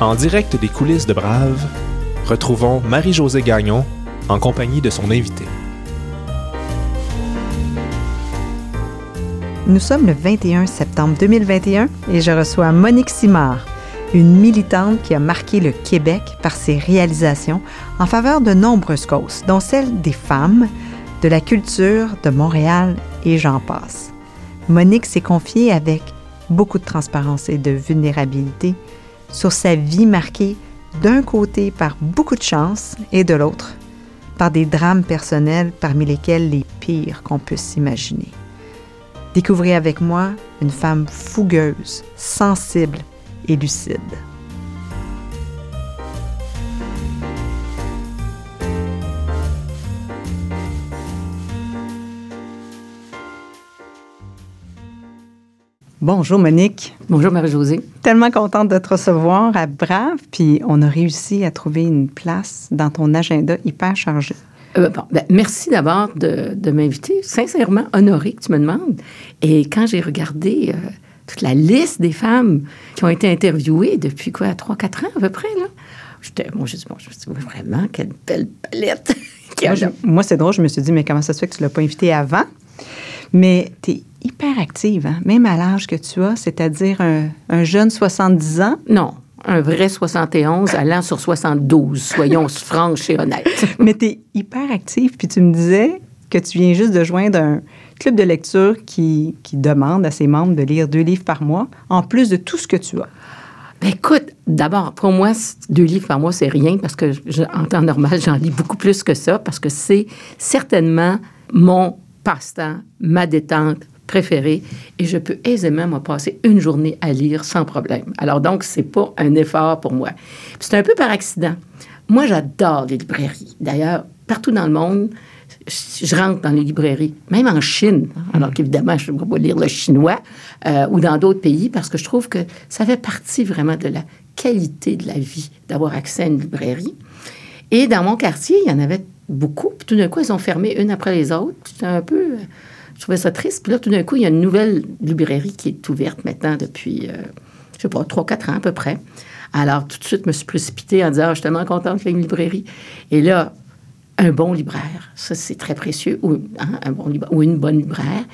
En direct des coulisses de Brave, retrouvons Marie-Josée Gagnon en compagnie de son invité. Nous sommes le 21 septembre 2021 et je reçois Monique Simard, une militante qui a marqué le Québec par ses réalisations en faveur de nombreuses causes, dont celle des femmes, de la culture, de Montréal et j'en passe. Monique s'est confiée avec beaucoup de transparence et de vulnérabilité sur sa vie marquée d'un côté par beaucoup de chance et de l'autre par des drames personnels parmi lesquels les pires qu'on puisse s'imaginer. Découvrez avec moi une femme fougueuse, sensible et lucide. Bonjour Monique. Bonjour Marie-Josée. Tellement contente de te recevoir à Brave, puis on a réussi à trouver une place dans ton agenda hyper chargé. Euh, bon, ben, merci d'abord de, de m'inviter. Sincèrement honoré que tu me demandes. Et quand j'ai regardé euh, toute la liste des femmes qui ont été interviewées depuis quoi, 3-4 ans à peu près, là, j'étais, bon, je me suis dit, vraiment, quelle belle palette. moi, moi, c'est drôle, je me suis dit, mais comment ça se fait que tu ne l'as pas invité avant? Mais tu es hyper active, hein? même à l'âge que tu as, c'est-à-dire un, un jeune 70 ans? Non, un vrai 71 allant sur 72, soyons franches et honnêtes. Mais tu es hyper active, puis tu me disais que tu viens juste de joindre un club de lecture qui, qui demande à ses membres de lire deux livres par mois, en plus de tout ce que tu as. Ben écoute, d'abord, pour moi, deux livres par mois, c'est rien parce que je, en temps normal, j'en lis beaucoup plus que ça parce que c'est certainement mon passe-temps, ma détente préférée et je peux aisément me passer une journée à lire sans problème. Alors donc, c'est pas un effort pour moi. C'est un peu par accident. Moi, j'adore les librairies. D'ailleurs, partout dans le monde, je rentre dans les librairies, même en Chine, alors qu'évidemment, je ne vais pas lire le chinois, euh, ou dans d'autres pays, parce que je trouve que ça fait partie vraiment de la qualité de la vie d'avoir accès à une librairie. Et dans mon quartier, il y en avait beaucoup. Puis tout d'un coup, ils ont fermé une après les autres. C'était un peu... je trouvais ça triste. Puis là, tout d'un coup, il y a une nouvelle librairie qui est ouverte maintenant depuis, euh, je sais pas, 3-4 ans à peu près. Alors, tout de suite, je me suis précipitée en disant, ah, je suis tellement contente qu'il y ait une librairie. Et là, un bon libraire, ça, c'est très précieux, ou, un bon ou une bonne libraire,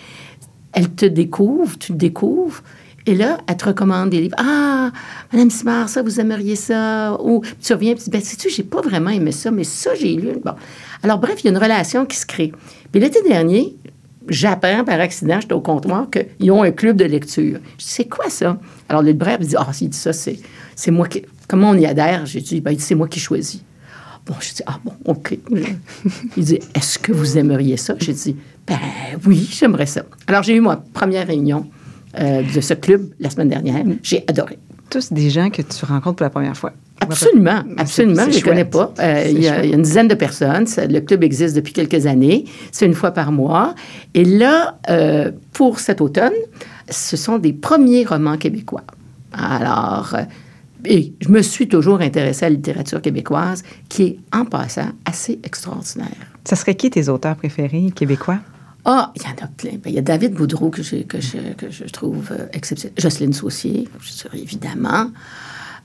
elle te découvre, tu te découvres, et là, elle te recommande des livres. Ah, Madame Simard, ça, vous aimeriez ça? Ou tu reviens tu dis, ben, sais-tu, j'ai pas vraiment aimé ça, mais ça, j'ai lu. Bon. Alors, bref, il y a une relation qui se crée. Puis l'été dernier, j'apprends par accident, j'étais au comptoir, qu'ils ont un club de lecture. Je dis, c'est quoi ça? Alors, le libraire me dit, ah, s'il dit ça, c'est, c'est moi qui. Comment on y adhère? J'ai dit, ben, il dit, c'est moi qui choisis. Bon, je dis, ah bon, OK. Il dit, est-ce que vous aimeriez ça? J'ai dit, ben oui, j'aimerais ça. Alors, j'ai eu ma première réunion euh, de ce club la semaine dernière. J'ai adoré. Tous des gens que tu rencontres pour la première fois. Absolument, absolument. Je ne connais pas. Euh, il, y a, chouette. il y a une dizaine de personnes. Ça- Le club existe depuis quelques années. C'est une fois par mois. Et là, euh, pour cet automne, ce sont des premiers romans québécois. Alors, euh, et je me suis toujours intéressée à la littérature québécoise, qui est, en passant, assez extraordinaire. Ça serait qui tes auteurs préférés québécois? Ah, il y en a plein. Ben, il y a David Boudreau que, j'ai- que, je, que je trouve exceptionnel. Jocelyne je sûre, évidemment.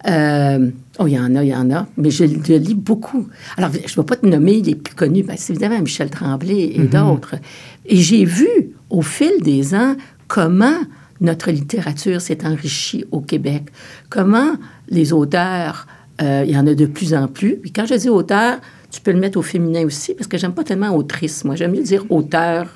Euh, oh, il y en a, il y en a. Mais je, je lis beaucoup. Alors, je ne vais pas te nommer les plus connus. Ben, c'est évidemment Michel Tremblay et d'autres. Et j'ai vu, au fil des ans, comment notre littérature s'est enrichie au Québec. Comment les auteurs, euh, il y en a de plus en plus. Puis quand je dis auteur, tu peux le mettre au féminin aussi, parce que j'aime pas tellement autrice. Moi, j'aime mieux dire auteur.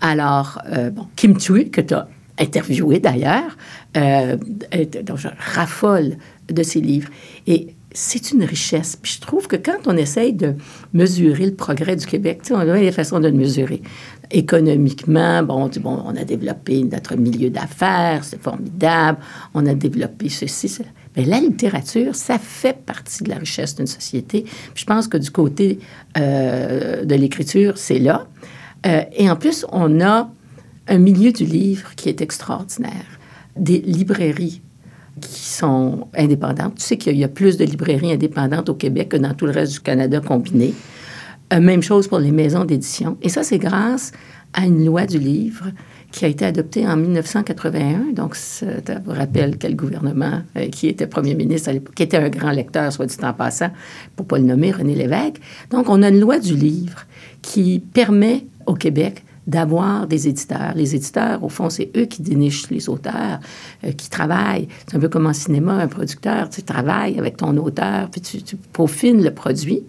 Alors, euh, bon, Kim Thuy, que tu as interviewé d'ailleurs, euh, est- dont je raffole de ses livres. Et c'est une richesse. Puis je trouve que quand on essaye de mesurer le progrès du Québec, on a des façons de le mesurer. Économiquement, bon, bon, on a développé notre milieu d'affaires, c'est formidable, on a développé ceci, cela. Mais la littérature, ça fait partie de la richesse d'une société. Puis je pense que du côté euh, de l'écriture, c'est là. Euh, et en plus, on a un milieu du livre qui est extraordinaire. Des librairies qui sont indépendantes. Tu sais qu'il y a plus de librairies indépendantes au Québec que dans tout le reste du Canada combiné. Euh, même chose pour les maisons d'édition. Et ça, c'est grâce à une loi du livre qui a été adoptée en 1981. Donc, ça vous rappelle quel gouvernement euh, qui était premier ministre à l'époque, qui était un grand lecteur, soit dit en passant, pour pas le nommer, René Lévesque. Donc, on a une loi du livre qui permet au Québec d'avoir des éditeurs. Les éditeurs, au fond, c'est eux qui dénichent les auteurs, euh, qui travaillent. C'est un peu comme en cinéma, un producteur, tu travailles avec ton auteur, puis tu, peaufines le produit.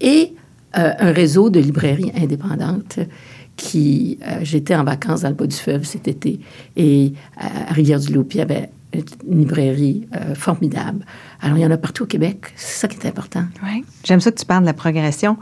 Et euh, un réseau de librairies indépendantes qui... Euh, j'étais en vacances dans le bas du fleuve cet été, et à Rivière-du-Loup, il y avait une librairie formidable. Alors, il y en a partout au Québec. C'est ça qui est important. Oui. J'aime ça que tu parles de la progression.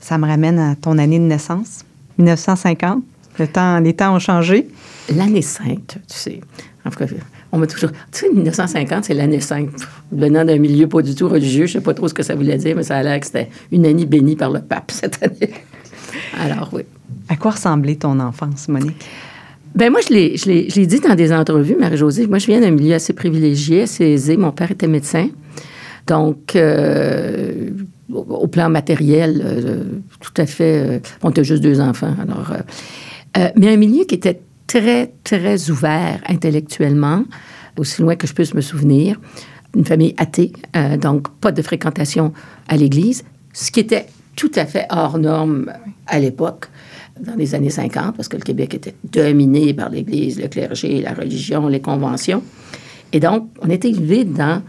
Ça me ramène à ton année de naissance. 1950. Le temps, les temps ont changé. L'année sainte, tu sais. En tout cas, on m'a toujours. Tu sais, 1950, c'est l'année sainte. Venant d'un milieu pas du tout religieux, je ne sais pas trop ce que ça voulait dire, mais ça a l'air que c'était une année bénie par le pape cette année. Alors, oui. À quoi ressemblait ton enfance, Monique? Ben moi, je l'ai dit dans des entrevues, Marie-Josée. Moi, je viens d'un milieu assez privilégié, assez aisé. Mon père était médecin. Donc, euh, au plan matériel, euh, tout à fait. Euh, on était juste deux enfants. Alors, euh, mais un milieu qui était très, très ouvert intellectuellement, aussi loin que je puisse me souvenir. Une famille athée, donc pas de fréquentation à l'Église, ce qui était tout à fait hors norme à l'époque, dans les années 50, parce que le Québec était dominé par l'Église, le clergé, la religion, les conventions. Et donc, on était élevé dans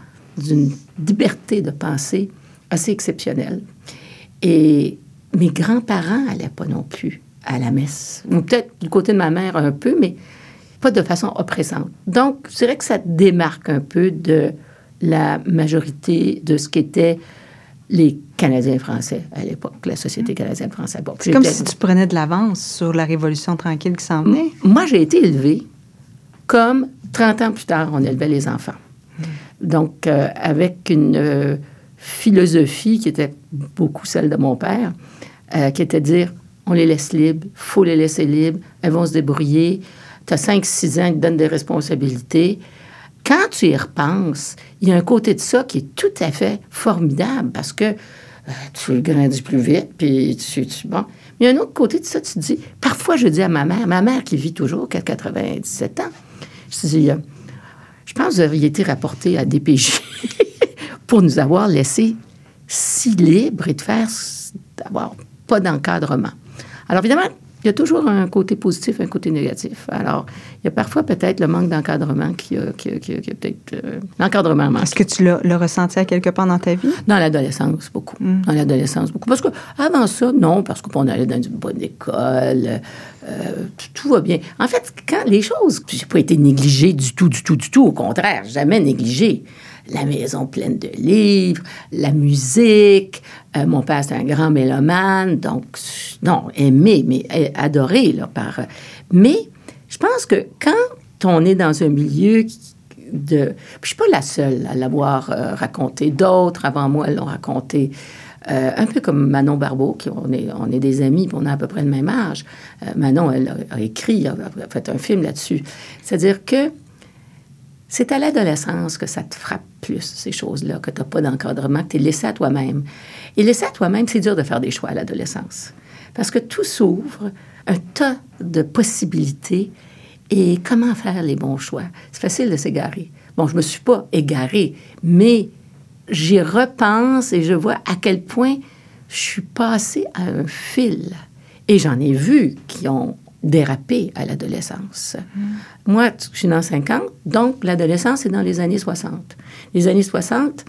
une liberté de pensée assez exceptionnelle. Et mes grands-parents n'allaient pas non plus à la messe. Ou peut-être du côté de ma mère un peu, mais pas de façon oppressante. Donc, je dirais que ça démarque un peu de la majorité de ce qu'étaient les Canadiens français à l'époque, la Société canadienne française. C'est comme si tu prenais de l'avance sur la Révolution tranquille qui s'en venait. Moi, j'ai été élevée comme 30 ans plus tard, on élevait les enfants. Donc, euh, avec une euh, philosophie qui était beaucoup celle de mon père, euh, qui était de dire on les laisse libres, faut les laisser libres, elles vont se débrouiller. Tu as 5-6 ans, te donnent des responsabilités. Quand tu y repenses, il y a un côté de ça qui est tout à fait formidable parce que tu grandis plus vite, puis tu, tu, bon. Mais il y a un autre côté de ça, tu te dis, parfois je dis à ma mère, ma mère qui vit toujours, qui a 97 ans, je dis, je pense que vous auriez été rapporté à DPJ pour nous avoir laissé si libres et de faire, d'avoir pas d'encadrement. Alors évidemment, il y a toujours un côté positif, un côté négatif. Alors, il y a parfois peut-être le manque d'encadrement qui a, qui peut-être... Euh, l'encadrement Est-ce que tu l'as, ressenti à quelque part dans ta vie? Dans l'adolescence, beaucoup. Hmm. Dans l'adolescence, beaucoup. Parce que avant ça, non, parce qu'on allait dans une bonne école, euh, tout va bien. En fait, quand les choses, n'ont pas été négligées du tout, du tout, du tout. Au contraire, jamais négligées la maison pleine de livres, la musique. Euh, mon père, c'est un grand mélomane, donc, non, aimé, mais euh, adoré, là, par... Mais je pense que quand on est dans un milieu de... je suis pas la seule à l'avoir euh, raconté. D'autres avant moi l'ont raconté. un peu comme Manon Barbeau, qui on est, on est des amis, on a à peu près le même âge. Manon, elle a, a écrit, a, fait un film là-dessus. C'est-à-dire que c'est à l'adolescence que ça te frappe plus, ces choses-là, que tu n'as pas d'encadrement, que tu es laissé à toi-même. Et laissé à toi-même, c'est dur de faire des choix à l'adolescence. Parce que tout s'ouvre, un tas de possibilités. Et comment faire les bons choix? C'est facile de s'égarer. Bon, je ne me suis pas égarée, mais j'y repense et je vois à quel point je suis passée à un fil. Et j'en ai vu qui ont dérapé à l'adolescence. Moi, je suis dans 50, donc l'adolescence, c'est dans les années 60. Les années 60,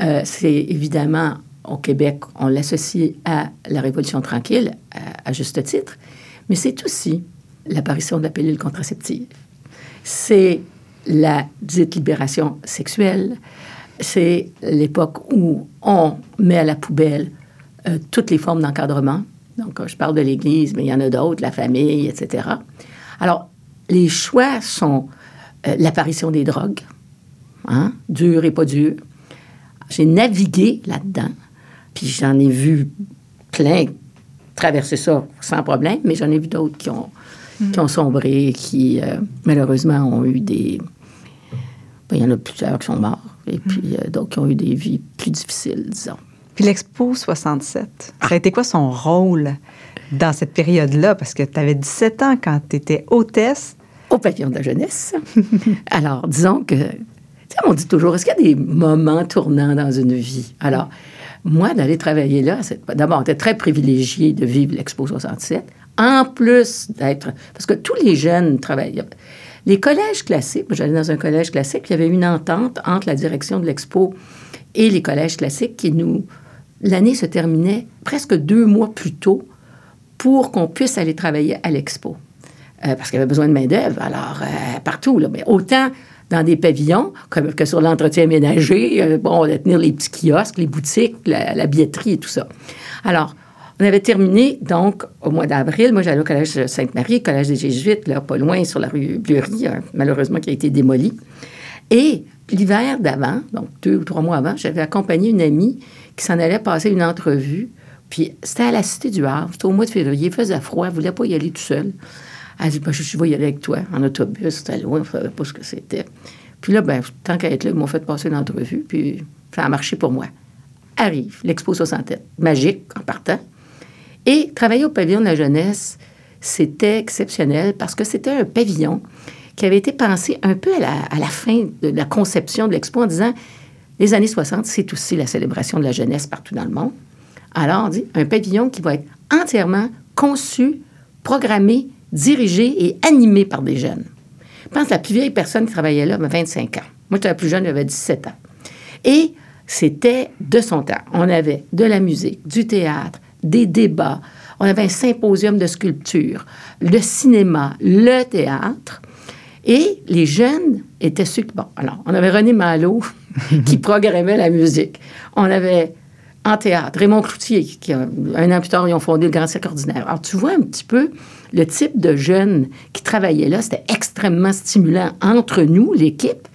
euh, c'est évidemment, au Québec, on l'associe à la Révolution tranquille, à, juste titre, mais c'est aussi l'apparition de la pilule contraceptive. C'est la dite libération sexuelle. C'est l'époque où on met à la poubelle euh, toutes les formes d'encadrement. Donc, je parle de l'Église, mais il y en a d'autres, la famille, etc. Alors, les choix sont euh, l'apparition des drogues, hein, dur et pas dur. J'ai navigué là-dedans, puis j'en ai vu plein traverser ça sans problème, mais j'en ai vu d'autres qui ont, mm. qui ont sombré, qui euh, malheureusement ont eu des... Ben, il y en a plusieurs qui sont morts, et mm. puis euh, d'autres qui ont eu des vies plus difficiles, disons. Puis l'Expo 67, ça a été quoi son rôle dans cette période-là? Parce que tu avais 17 ans quand tu étais hôtesse. Au pavillon de la jeunesse. Alors, disons que, tu sais, on dit toujours, est-ce qu'il y a des moments tournants dans une vie? Alors, moi, d'aller travailler là, d'abord, on était très privilégié de vivre l'Expo 67. En plus d'être. Parce que tous les jeunes travaillent. Les collèges classiques, j'allais dans un collège classique, il y avait une entente entre la direction de l'Expo et les collèges classiques qui nous. L'année se terminait presque deux mois plus tôt pour qu'on puisse aller travailler à l'Expo. Euh, parce qu'il y avait besoin de main-d'œuvre, alors euh, partout. Mais autant dans des pavillons comme, que sur l'entretien ménager, euh, bon, on tenir les petits kiosques, les boutiques, la, la billetterie et tout ça. Alors, on avait terminé, donc, au mois d'avril. Moi, j'allais au collège Sainte-Marie, collège des Jésuites, là, pas loin, sur la rue Bleury, hein, malheureusement, qui a été démoli. Et l'hiver d'avant, donc deux ou trois mois avant, j'avais accompagné une amie qui s'en allait passer une entrevue. Puis c'était à la Cité du Havre, c'était au mois de février, il faisait froid, elle ne voulait pas y aller tout seul. Elle dit, ben, je, vais y aller avec toi, en autobus, c'était loin, on ne savait pas ce que c'était. Puis là, ben, tant qu'à être là, ils m'ont fait passer une entrevue, puis ça a marché pour moi. Arrive, l'Expo 67, magique en partant. Et travailler au pavillon de la jeunesse, c'était exceptionnel parce que c'était un pavillon qui avait été pensé un peu à la, fin de la conception de l'expo en disant les années 60, c'est aussi la célébration de la jeunesse partout dans le monde. Alors, on dit un pavillon qui va être entièrement conçu, programmé, dirigé et animé par des jeunes. Je pense que la plus vieille personne qui travaillait là avait 25 ans. Moi, j'étais la plus jeune, j'avais 17 ans. Et c'était de son temps. On avait de la musique, du théâtre, des débats. On avait un symposium de sculpture, le cinéma, le théâtre. Et les jeunes étaient ceux qui... Bon, alors, on avait René Malo qui programmait la musique. On avait en théâtre Raymond Cloutier, qui, un an plus tard, ils ont fondé le Grand Cirque Ordinaire. Alors, tu vois un petit peu le type de jeunes qui travaillaient là. C'était extrêmement stimulant entre nous, l'équipe,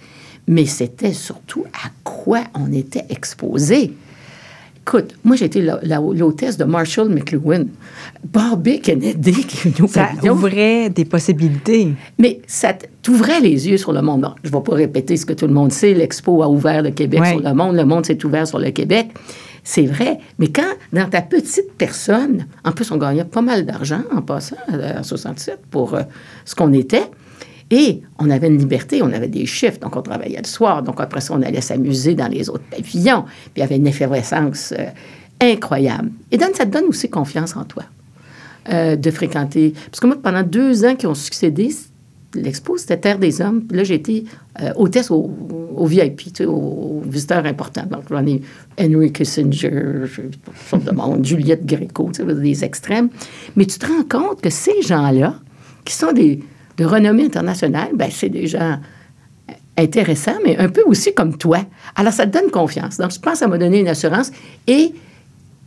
mais c'était surtout à quoi on était exposé. Écoute, moi, j'ai été l'hôtesse de Marshall McLuhan. Barbie Kennedy, qui est Ça ouvrait des possibilités. Mais ça t'ouvrait les yeux sur le monde. je ne vais pas répéter ce que tout le monde sait. L'Expo a ouvert le Québec sur le monde. Le monde s'est ouvert sur le Québec. C'est vrai. Mais quand, dans ta petite personne, en plus, on gagnait pas mal d'argent en passant en 67 pour euh, ce qu'on était. Et on avait une liberté, on avait des chiffres, donc on travaillait le soir, donc après ça, on allait s'amuser dans les autres pavillons, puis il y avait une effervescence euh, incroyable. Et donc, ça te donne aussi confiance en toi euh, de fréquenter. Parce que moi, pendant deux ans qui ont succédé, l'expo, c'était Terre des Hommes. Puis là, j'ai été euh, hôtesse au, VIP, tu sais, aux, visiteurs importants. Donc, j'en ai Henry Kissinger, Juliette Gréco, tu sais, des extrêmes. Mais tu te rends compte que ces gens-là, qui sont des de renommée internationale, ben, c'est des gens intéressants, mais un peu aussi comme toi. Alors, ça te donne confiance. Donc, je pense que ça m'a donné une assurance. Et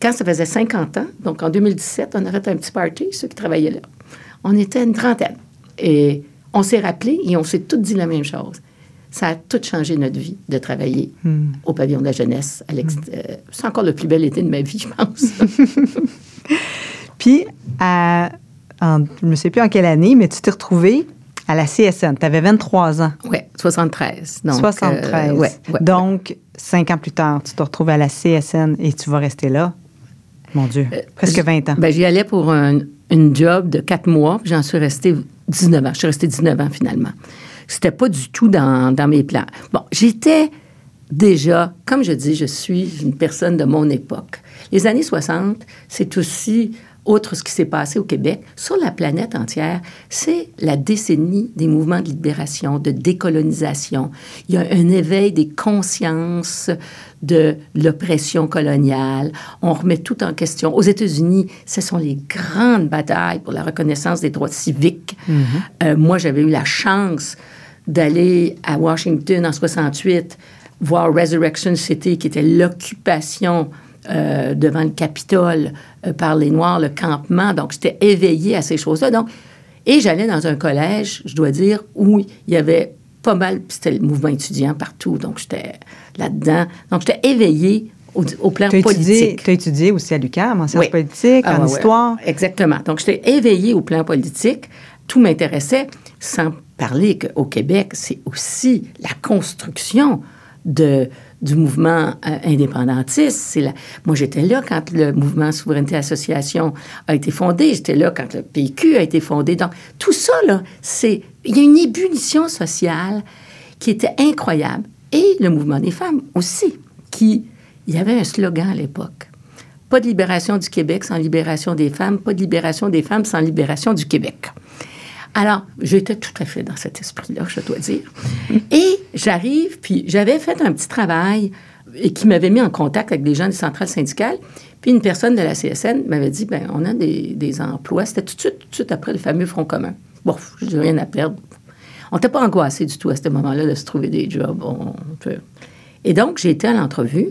quand ça faisait 50 ans, donc en 2017, on a fait un petit party, ceux qui travaillaient là. On était une trentaine. Et on s'est rappelé et on s'est tous dit la même chose. Ça a tout changé notre vie de travailler hmm. au pavillon de la jeunesse. Hmm. Euh, c'est encore le plus bel été de ma vie, je pense. Puis, à je ne sais plus en quelle année, mais tu t'es retrouvé à la CSN. Tu avais 23 ans. Oui, 73. Donc, 73. Euh, ouais, donc, cinq ans plus tard, tu te retrouves à la CSN et tu vas rester là. Mon Dieu, euh, presque 20 ans. Ben, j'y allais pour un, une job de quatre mois, j'en suis restée 19 ans. Je suis restée 19 ans finalement. C'était pas du tout dans, dans mes plans. Bon, j'étais déjà, comme je dis, je suis une personne de mon époque. Les années 60, c'est aussi outre ce qui s'est passé au Québec, sur la planète entière, c'est la décennie des mouvements de libération, de décolonisation. Il y a un éveil des consciences de l'oppression coloniale. On remet tout en question. Aux États-Unis, ce sont les grandes batailles pour la reconnaissance des droits civiques. Mm-hmm. Euh, moi, j'avais eu la chance d'aller à Washington en 68 voir Resurrection City, qui était l'occupation euh, devant le Capitole euh, par les Noirs, le campement. Donc, j'étais éveillée à ces choses-là. Donc, et j'allais dans un collège, je dois dire, où il y avait pas mal, c'était le mouvement étudiant partout. Donc, j'étais là-dedans. Donc, j'étais éveillée au, plan politique. Tu as étudié aussi à l'UQAM, en sciences politiques, ah, en histoire. exactement. Donc, j'étais éveillée au plan politique. Tout m'intéressait, sans parler qu'au Québec, c'est aussi la construction de, du mouvement euh, indépendantiste. C'est la... Moi, j'étais là quand le mouvement Souveraineté Association a été fondé. J'étais là quand le PQ a été fondé. Donc, tout ça, là, c'est... Il y a une ébullition sociale qui était incroyable. Et le mouvement des femmes aussi, qui... Il y avait un slogan à l'époque. Pas de libération du Québec sans libération des femmes, pas de libération des femmes sans libération du Québec. Alors, j'étais tout à fait dans cet esprit-là, je dois dire. Et j'arrive, puis j'avais fait un petit travail et qui m'avait mis en contact avec des gens des centrales syndicales. Puis une personne de la CSN m'avait dit, ben on a des, emplois. C'était tout de suite, tout de après le fameux Front commun. Bon, je n'ai rien à perdre. On n'était pas angoissé du tout à ce moment-là de se trouver des jobs. Et donc, j'ai été à l'entrevue,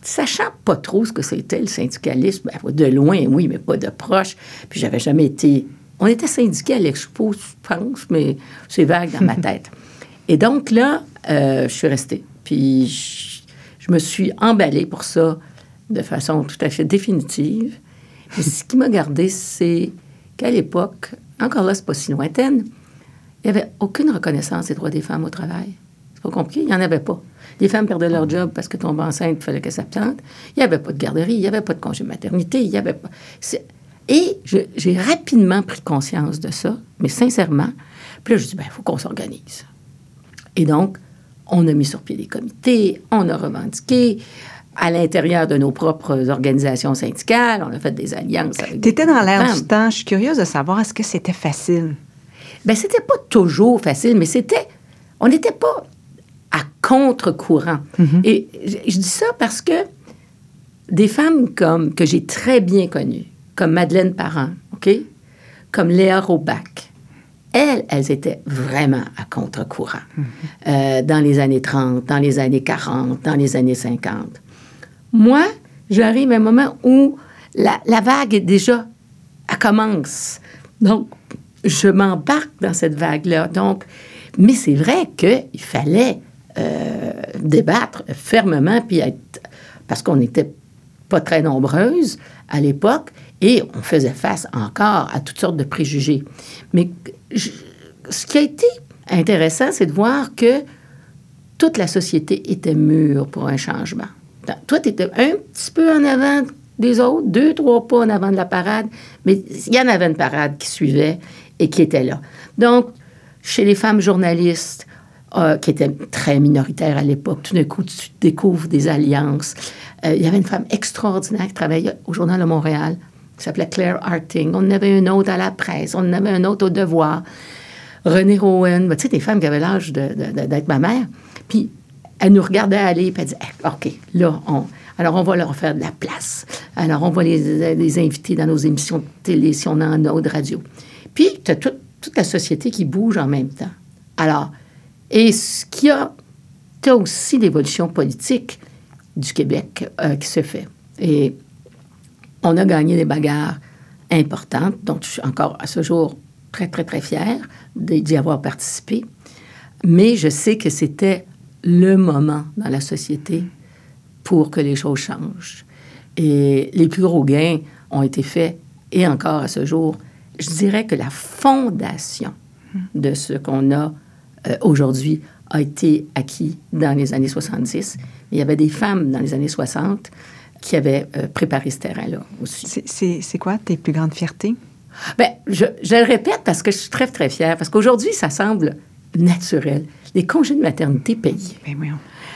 sachant pas trop ce que c'était le syndicalisme. Ben, de loin, oui, mais pas de proche. Puis j'avais jamais été on était syndiqués à l'expo, je pense, mais c'est vague dans ma tête. Et donc là, euh, je suis restée. Puis je, me suis emballée pour ça de façon tout à fait définitive. Et ce qui m'a gardé, c'est qu'à l'époque, encore là, c'est pas si lointaine, il n'y avait aucune reconnaissance des droits des femmes au travail. C'est pas compliqué, il n'y en avait pas. Les femmes perdaient leur job parce que tombaient enceintes, il fallait qu'elles s'absentent. Il n'y avait pas de garderie, il n'y avait pas de congé maternité, il n'y avait pas. Et j'ai rapidement pris conscience de ça, mais sincèrement. Puis là, je dis, ben, il faut qu'on s'organise. Et donc, on a mis sur pied des comités, on a revendiqué à l'intérieur de nos propres organisations syndicales, on a fait des alliances. Tu étais dans l'air du temps. Je suis curieuse de savoir, est-ce que c'était facile? Bien, c'était pas toujours facile, mais c'était. On n'était pas à contre-courant. Mm-hmm. Et je, je, dis ça parce que des femmes comme que j'ai très bien connues, comme Madeleine Parent, OK? Comme Léa Robach. Elles, elles étaient vraiment à contre-courant mhm. euh, dans les années 30, dans les années 40, dans les années 50. Moi, j'arrive à un moment où la, vague est déjà, elle commence. Donc, je m'embarque dans cette vague-là. Donc, mais c'est vrai qu'il fallait euh, débattre fermement, puis être, parce qu'on n'était pas très nombreuses à l'époque, et on faisait face encore à toutes sortes de préjugés. Mais ce qui a été intéressant, c'est de voir que toute la société était mûre pour un changement. Toi, tu étais un petit peu en avant des autres, deux, trois pas en avant de la parade, mais il y en avait une parade qui suivait et qui était là. Donc, chez les femmes journalistes, euh, qui étaient très minoritaires à l'époque, tout d'un coup, tu découvres des alliances. Euh, il y avait une femme extraordinaire qui travaillait au Journal de Montréal, qui s'appelait Claire Harting. On en avait une autre à la presse, on en avait un autre au devoir. René Rowan, tu sais, des femmes qui avaient l'âge d'être ma mère. Puis elle nous regardait aller, puis elle disait OK, là, on, alors on va leur faire de la place. Alors on va les, inviter dans nos émissions de télé si on en a de radio. Puis tu as toute, la société qui bouge en même temps. Alors, et ce qui a, tu as aussi l'évolution politique du Québec euh, qui se fait. Et on a gagné des bagarres importantes, dont je suis encore à ce jour très, très, très fière d'y avoir participé. Mais je sais que c'était le moment dans la société pour que les choses changent. Et les plus gros gains ont été faits, et encore à ce jour, je dirais que la fondation de ce qu'on a euh, aujourd'hui a été acquis dans les années 70. Il y avait des femmes dans les années 60 qui avait euh, préparé ce terrain-là aussi. C'est quoi tes plus grandes fiertés? Bien, je, je, le répète parce que je suis très, très fière, parce qu'aujourd'hui, ça semble naturel. Les congés de maternité payés. Bien, oui.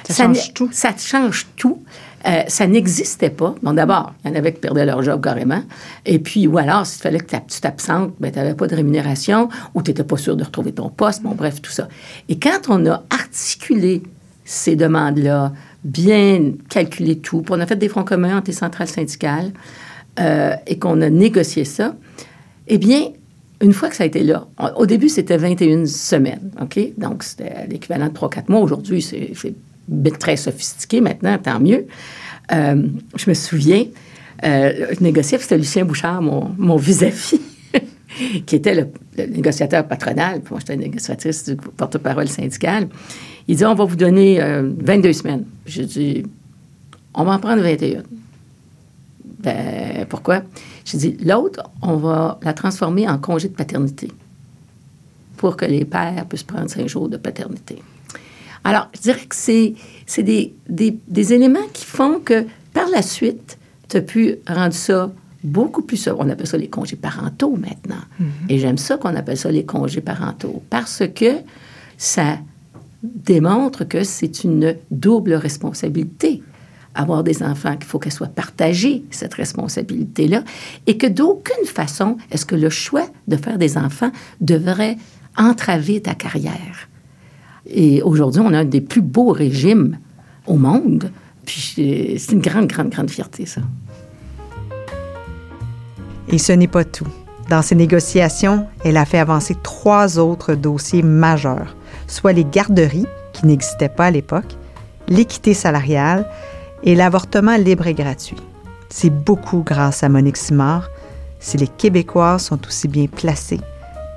Ça, change tout. Ça change tout. Euh, ça n'existait pas. Bon, d'abord, il y en avait qui perdaient leur job carrément. Et puis, ou alors, s'il fallait que tu t'absentes, ben, tu n'avais pas de rémunération ou tu n'étais pas sûr de retrouver ton poste. Bon, bref, tout ça. Et quand on a articulé ces demandes-là, bien calculé tout. Puis on a fait des fronts communs entre les centrales syndicales euh, et qu'on a négocié ça. Eh bien, une fois que ça a été là, au début, c'était 21 semaines, OK? Donc, c'était l'équivalent de 3-4 mois. Aujourd'hui, c'est très sophistiqué maintenant, tant mieux. Euh, je me souviens, euh, je négociais, c'était Lucien Bouchard, mon vis-à-vis, qui était le, négociateur patronal, moi, j'étais négociatrice du porte-parole syndical. Il dit, on va vous donner 22 euh, semaines. J'ai dit, on va en prendre 21. Ben, pourquoi? J'ai dit, l'autre, on va la transformer en congé de paternité pour que les pères puissent prendre cinq jours de paternité. Alors, je dirais que c'est, c'est des, des, des éléments qui font que par la suite, tu as pu rendre ça beaucoup plus... On appelle ça les congés parentaux maintenant. Et j'aime ça qu'on appelle ça les congés parentaux parce que ça démontre que c'est une double responsabilité. Avoir des enfants, qu'il faut qu'elle soit partagée, cette responsabilité-là, et que d'aucune façon est-ce que le choix de faire des enfants devrait entraver ta carrière. Et aujourd'hui, on a un des plus beaux régimes au monde. Puis c'est une grande, grande, grande fierté, ça. Et ce n'est pas tout. Dans ces négociations, elle a fait avancer trois autres dossiers majeurs, soit les garderies, qui n'existaient pas à l'époque, l'équité salariale et l'avortement libre et gratuit. C'est beaucoup grâce à Monique Simard si les Québécois sont aussi bien placés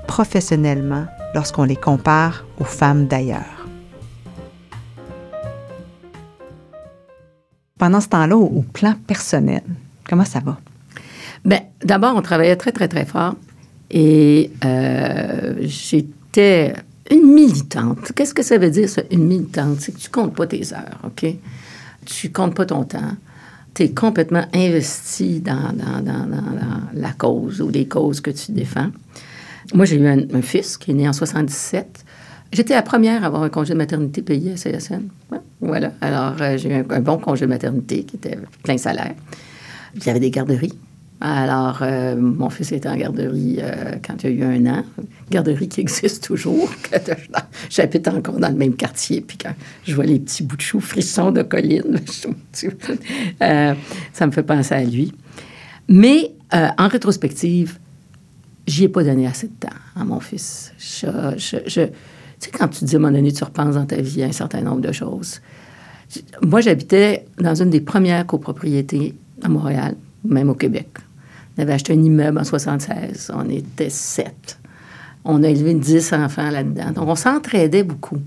professionnellement lorsqu'on les compare aux femmes d'ailleurs. Pendant ce temps-là, au plan personnel, comment ça va? Bien, d'abord, on travaillait très, très, très fort. Et euh, j'étais une militante. Qu'est-ce que ça veut dire, ça, une militante? C'est que tu comptes pas tes heures, OK? Tu comptes pas ton temps. Tu es complètement investi dans, la cause ou les causes que tu défends. Moi, j'ai eu un, fils qui est né en 77. J'étais la première à avoir un congé de maternité payé à CSN. Voilà. Alors, euh, j'ai eu un, un, bon congé de maternité qui était plein salaire. Il y avait des garderies. Alors, euh, mon fils était en garderie euh, quand il y a eu un an. Garderie qui existe toujours. J'habite encore dans le même quartier. Puis quand je vois les petits bouts de choux frissons de colline, euh, ça me fait penser à lui. Mais en rétrospective, j'y ai pas donné assez de temps à mon fils. Tu sais, quand tu dis à un tu repenses dans ta vie à un certain nombre de choses. Moi, j'habitais dans une des premières copropriétés à Montréal, même au Québec. On avait acheté un immeuble en 76. On était sept. On a élevé 10 enfants là-dedans. Donc, on s'entraidait beaucoup.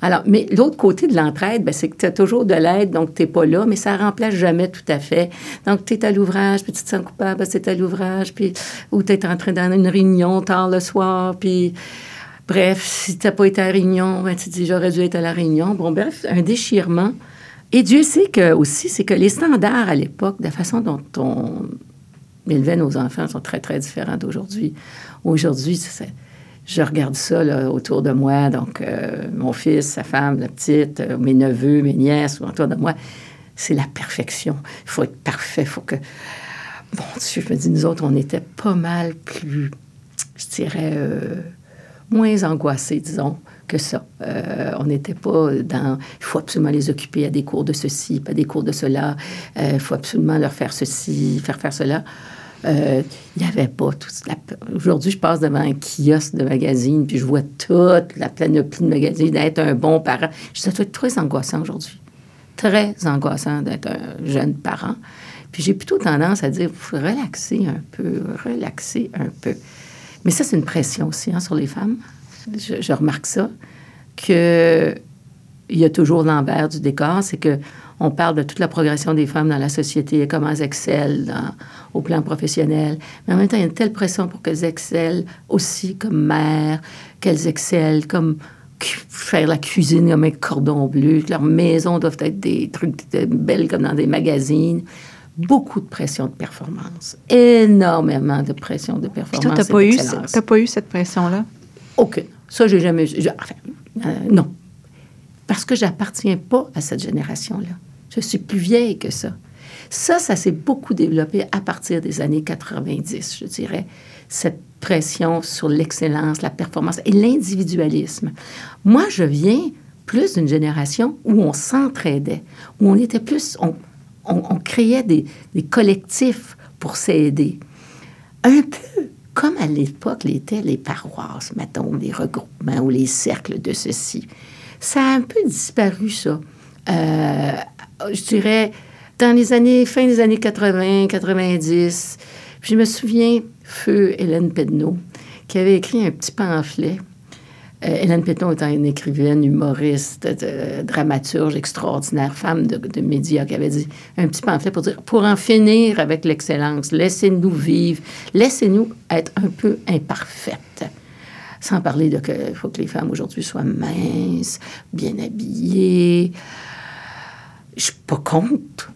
Alors, mais l'autre côté de l'entraide, ben, c'est que tu as toujours de l'aide, donc tu n'es pas là, mais ça remplace jamais tout à fait. Donc, tu es à l'ouvrage, puis tu te sens coupable, c'est à l'ouvrage, puis ou tu es en train d'aller une réunion tard le soir, puis bref, si tu n'as pas été à la réunion, ben, tu te dis j'aurais dû être à la réunion. Bon, bref, un déchirement. Et Dieu sait que aussi, c'est que les standards à l'époque, de la façon dont on élevait nos enfants sont très, très différents d'aujourd'hui. Aujourd'hui, je regarde ça là, autour de moi, donc euh, mon fils, sa femme, la petite, euh, mes neveux, mes nièces, autour de moi, c'est la perfection. Il faut être parfait, il faut que... Bon Dieu, je me dis, nous autres, on était pas mal plus, je dirais, euh, moins angoissés, disons, que ça. On n'était pas dans il faut absolument les occuper à des cours de ceci, pas des cours de cela, il faut absolument leur faire ceci, faire faire cela. Euh, il n'y avait pas tout la... Aujourd'hui, je passe devant un kiosque de magazines, puis je vois toute la panoplie de magazines, d'être un bon parent. Je être très angoissant aujourd'hui. Très angoissant d'être un jeune parent. Puis j'ai plutôt tendance à dire, faut relaxer un peu, relaxer un peu. Mais ça, c'est une pression aussi hein, sur les femmes je, je remarque ça, qu'il y a toujours l'envers du décor, c'est que on parle de toute la progression des femmes dans la société, comment elles excellent dans, au plan professionnel. Mais en même temps, il y a une telle pression pour qu'elles excellent aussi comme mères, qu'elles excellent comme faire la cuisine comme un cordon bleu, que leurs maisons doivent être des trucs belles comme dans des magazines. Beaucoup de pression de performance. Énormément de pression de performance. Puis toi, tu n'as pas, pas, eu cette pression-là? Aucune. Ça, j'ai jamais. Enfin, euh, non. Parce que j'appartiens pas à cette génération-là. Je suis plus vieille que ça. Ça, ça s'est beaucoup développé à partir des années 90, je dirais. Cette pression sur l'excellence, la performance et l'individualisme. Moi, je viens plus d'une génération où on s'entraidait, où on était plus, on, on, créait des, des, collectifs pour s'aider. Un peu comme à l'époque l'étaient les paroisses, mettons, les regroupements ou les cercles de ceci. Ça a un peu disparu, ça. Euh, je dirais, dans les années, fin des années 80, 90, je me souviens, feu Hélène Pedneau, qui avait écrit un petit pamphlet euh, Hélène Péton étant une écrivaine, humoriste, euh, dramaturge extraordinaire, femme de, médias, qui avait dit un petit pamphlet pour dire pour en finir avec l'excellence, laissez-nous vivre, laissez-nous être un peu imparfaites. Sans parler de qu'il faut que les femmes aujourd'hui soient minces, bien habillées. Je suis pas contre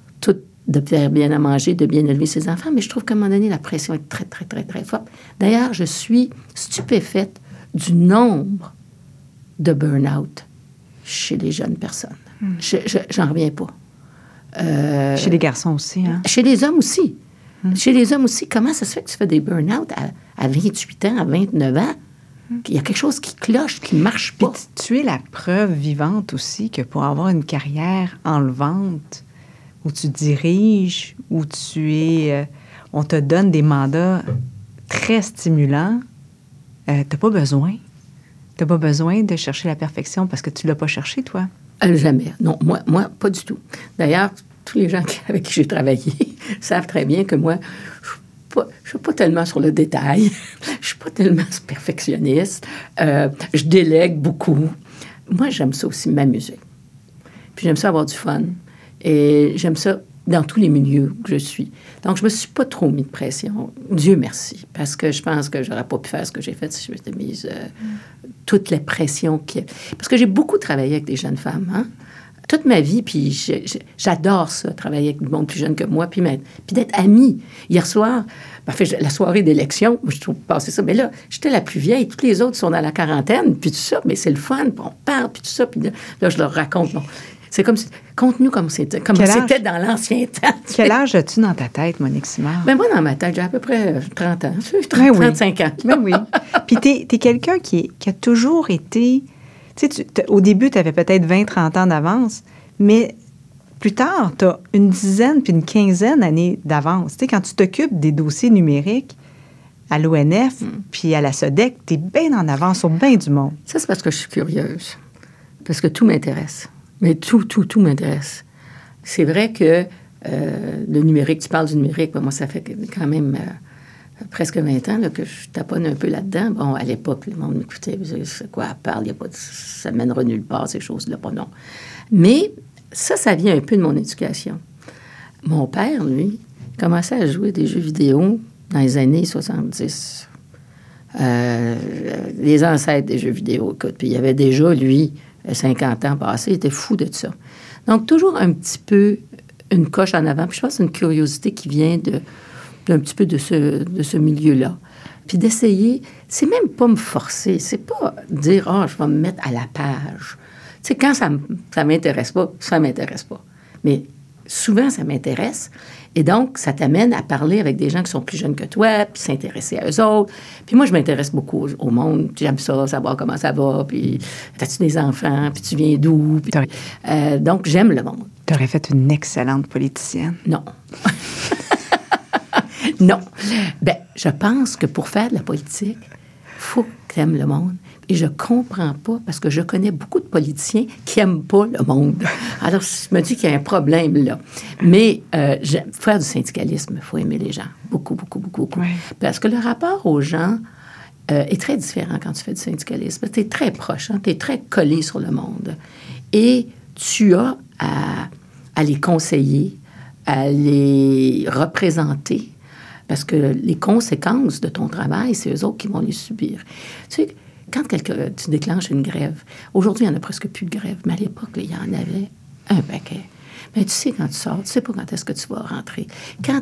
de faire bien à manger, de bien élever ses enfants, mais je trouve qu'à un moment donné, la pression est très, très, très, très forte. D'ailleurs, je suis stupéfaite du nombre de burn-out chez les jeunes personnes. Hmm. Je J'en reviens pas. Euh, chez les garçons aussi, hein? Chez les hommes aussi. Hmm. Chez les hommes aussi, comment ça se fait que tu fais des burn-out à, 28 ans, à 29 ans? Hmm. Il y a quelque chose qui cloche, qui ne marche pas. tu es la preuve vivante aussi que pour avoir une carrière enlevante, où tu diriges, où tu es... Euh, on te donne des mandats très stimulants, euh, tu n'as pas besoin. Tu n'as pas besoin de chercher la perfection parce que tu l'as pas cherché, toi. Euh, jamais. Non, moi, moi, pas du tout. D'ailleurs, tous les gens avec qui j'ai travaillé savent très bien que moi, je ne suis pas tellement sur le détail. je suis pas tellement perfectionniste. Euh, je délègue beaucoup. Moi, j'aime ça aussi m'amuser. Puis j'aime ça avoir du fun. Et j'aime ça dans tous les milieux que je suis. Donc, je me suis pas trop mis de pression. Dieu merci. Parce que je pense que j'aurais pas pu faire ce que j'ai fait si je m'étais mise euh, toutes les pressions. Qui... Parce que j'ai beaucoup travaillé avec des jeunes femmes. Hein? Toute ma vie, puis j'adore ça, travailler avec du monde plus jeune que moi, puis, puis d'être amie. Hier soir, ben, la soirée d'élection, je trouve passer ça. Mais là, j'étais la plus vieille. Toutes les autres sont dans la quarantaine, puis tout ça. Mais c'est le fun, on parle, puis tout ça. Puis là, je leur raconte. C'est comme conte-nous comme c'était comme c'était dans l'ancien temps. Quel âge as-tu dans ta tête, Monique Simard? Ben moi, dans ma tête, j'ai à peu près 30 ans. 30, 35 ans. Ben oui. Puis tu es, quelqu'un qui, qui, a toujours été... Tu sais, au début, tu avais peut-être 20, 30 ans d'avance, mais plus tard, tu as une dizaine puis une quinzaine d'années d'avance. Tu sais, quand tu t'occupes des dossiers numériques, à l'ONF, mm. puis à la SODEC, tu es bien en avance sur bien du monde. Ça, c'est parce que je suis curieuse. Parce que tout m'intéresse. Mais tout, tout, tout m'intéresse. C'est vrai que euh, le numérique, tu parles du numérique, moi, ça fait quand même euh, presque 20 ans que je taponne un peu là-dedans. Bon, à l'époque, le monde m'écoutait, c'est quoi, parle, y a pas de, ça mènera nulle part, ces choses-là, pas non. Mais ça, ça vient un peu de mon éducation. Mon père, lui, commençait à jouer des jeux vidéo dans les années 70. Euh, les ancêtres des jeux vidéo, écoute. Puis il y avait déjà, lui, 50 ans passés, était fou de ça. Donc, toujours un petit peu une coche en avant. Puis je pense que c'est une curiosité qui vient d'un petit peu de ce, de ce milieu-là. Puis d'essayer, c'est même pas me forcer, c'est pas dire, ah, oh, je vais me mettre à la page. Tu sais, quand ça ne m'intéresse pas, ça m'intéresse pas. Mais souvent, ça m'intéresse. Et donc, ça t'amène à parler avec des gens qui sont plus jeunes que toi, puis s'intéresser à eux autres. Puis moi, je m'intéresse beaucoup au monde. J'aime ça, savoir comment ça va, puis as-tu des enfants, puis tu viens d'où. Euh, donc, j'aime le monde. Tu aurais fait une excellente politicienne. Non. non. Ben, je pense que pour faire de la politique, faut que tu aimes le monde. Et je comprends pas parce que je connais beaucoup de politiciens qui aiment pas le monde. Alors, je me dis qu'il y a un problème là. Mais euh, faire du syndicalisme, il faut aimer les gens. Beaucoup, beaucoup, beaucoup, beaucoup. Parce que le rapport aux gens euh, est très différent quand tu fais du syndicalisme. Tu es très proche, hein? tu es très collé sur le monde. Et tu as à, à les conseiller, à les représenter parce que les conséquences de ton travail, c'est eux autres qui vont les subir. Tu sais, quand tu déclenches une grève, aujourd'hui, il n'y en a presque plus de grève, mais à l'époque, il y en avait un paquet. Mais tu sais quand tu sors, tu sais pas quand est-ce que tu vas rentrer. Quand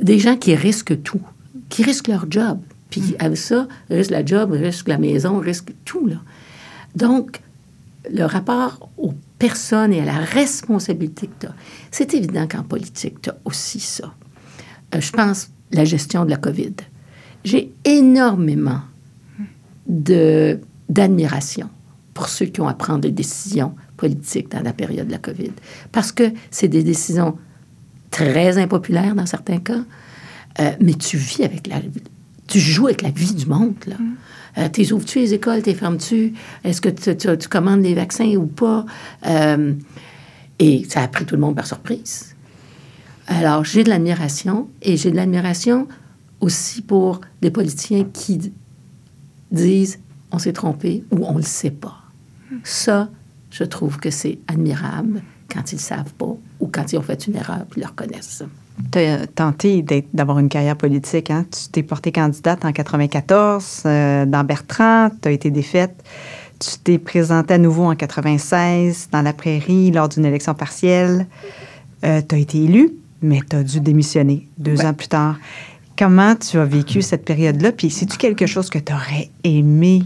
des gens qui risquent tout, qui risquent leur job, puis mm. avec ça, risquent la job, risquent la maison, risquent tout, là. Donc, le rapport aux personnes et à la responsabilité que tu as, c'est évident qu'en politique, tu as aussi ça. Euh, je pense la gestion de la COVID. J'ai énormément de, d'admiration pour ceux qui ont à prendre des décisions politiques dans la période de la COVID. Parce que c'est des décisions très impopulaires dans certains cas, euh, mais tu vis avec la... Tu joues avec la vie du monde, là. Mm. Euh, t'es ouvres-tu les écoles, t'es fermes-tu? Est-ce que tu, commandes les vaccins ou pas? Euh, et ça a pris tout le monde par surprise. Alors, j'ai de l'admiration et j'ai de l'admiration aussi pour des politiciens qui disent on s'est trompé ou on ne le sait pas. Ça, je trouve que c'est admirable quand ils ne savent pas ou quand ils ont fait une erreur puis ils le reconnaissent. tu as tenté d'avoir une carrière politique. Hein? Tu t'es portée candidate en 94 euh, dans Bertrand, tu as été défaite. Tu t'es présentée à nouveau en 96 dans la prairie lors d'une élection partielle. Euh, tu as été élue, mais tu as dû démissionner deux ans plus tard. Comment tu as vécu cette période-là? Puis, c'est-tu quelque chose que tu aurais aimé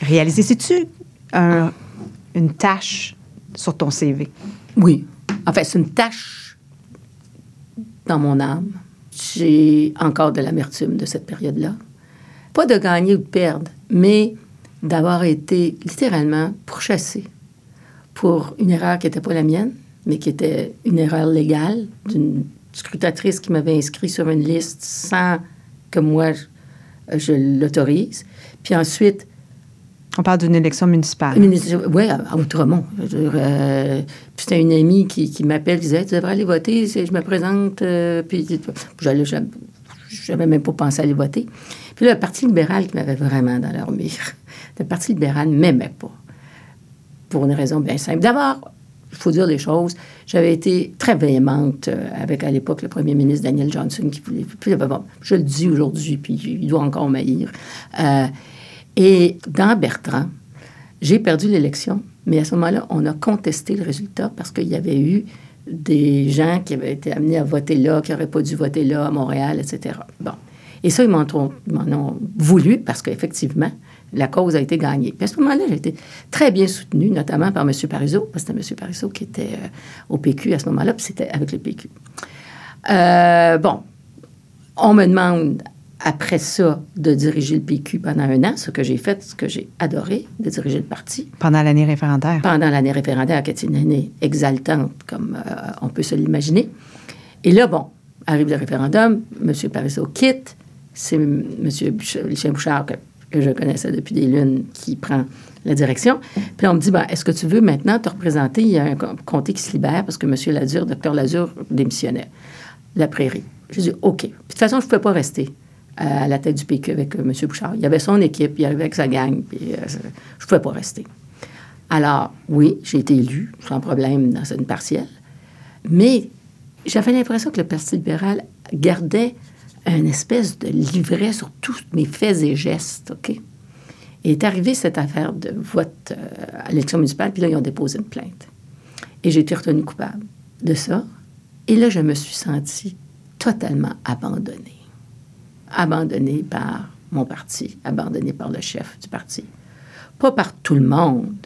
réaliser? C'est-tu une tâche sur ton CV? Oui. En fait, c'est une tâche dans mon âme. J'ai encore de l'amertume de cette période-là. Pas de gagner ou de perdre, mais d'avoir été littéralement pourchassée pour une erreur qui n'était pas la mienne, mais qui était une erreur légale d'une scrutatrice qui m'avait inscrit sur une liste sans que moi je, l'autorise. Puis ensuite. On parle d'une élection municipale. Oui, à Outremont. Euh, c'était une amie qui, qui m'appelle, disait Tu devrais aller voter, je me présente. Euh, puis j'allais, j'avais même pas pensé aller voter. Puis là, le Parti libéral qui m'avait vraiment dans leur mire, le Parti libéral ne m'aimait pas. Pour une raison bien simple. D'abord, il faut dire les choses. J'avais été très véhémente euh, avec, à l'époque, le premier ministre Daniel Johnson, qui voulait. Bon, je le dis aujourd'hui, puis il doit encore m'haïr. Euh, et dans Bertrand, j'ai perdu l'élection, mais à ce moment-là, on a contesté le résultat parce qu'il y avait eu des gens qui avaient été amenés à voter là, qui n'auraient pas dû voter là, à Montréal, etc. Bon. Et ça, ils m'en ont voulu parce qu'effectivement, la cause a été gagnée. Puis à ce moment-là, j'ai été très bien soutenue, notamment par M. Parizeau, parce que c'était M. Parizeau qui était euh, au PQ à ce moment-là, puis c'était avec le PQ. Euh, bon, on me demande après ça de diriger le PQ pendant un an, ce que j'ai fait, ce que j'ai adoré, de diriger le parti. Pendant l'année référendaire. Pendant l'année référendaire, qui est une année exaltante, comme euh, on peut se l'imaginer. Et là, bon, arrive le référendum, M. Parizeau quitte, c'est M. Lucien Bouchard que que je connaissais depuis des lunes, qui prend la direction. Puis on me dit, ben, est-ce que tu veux maintenant te représenter? Il y a un comté qui se libère parce que M. Lazur, Dr. Lazur, démissionnait. La prairie. J'ai dit, OK. de toute façon, je ne pouvais pas rester à la tête du PQ avec euh, M. Bouchard. Il y avait son équipe, il y avait sa gang, puis euh, je ne pouvais pas rester. Alors, oui, j'ai été élu, sans problème, dans une partielle. Mais j'avais l'impression que le Parti libéral gardait un espèce de livret sur tous mes faits et gestes, OK? Et est arrivée cette affaire de vote euh, à l'élection municipale, puis là, ils ont déposé une plainte. Et j'ai été retenue coupable de ça. Et là, je me suis sentie totalement abandonnée. Abandonnée par mon parti, abandonnée par le chef du parti. Pas par tout le monde.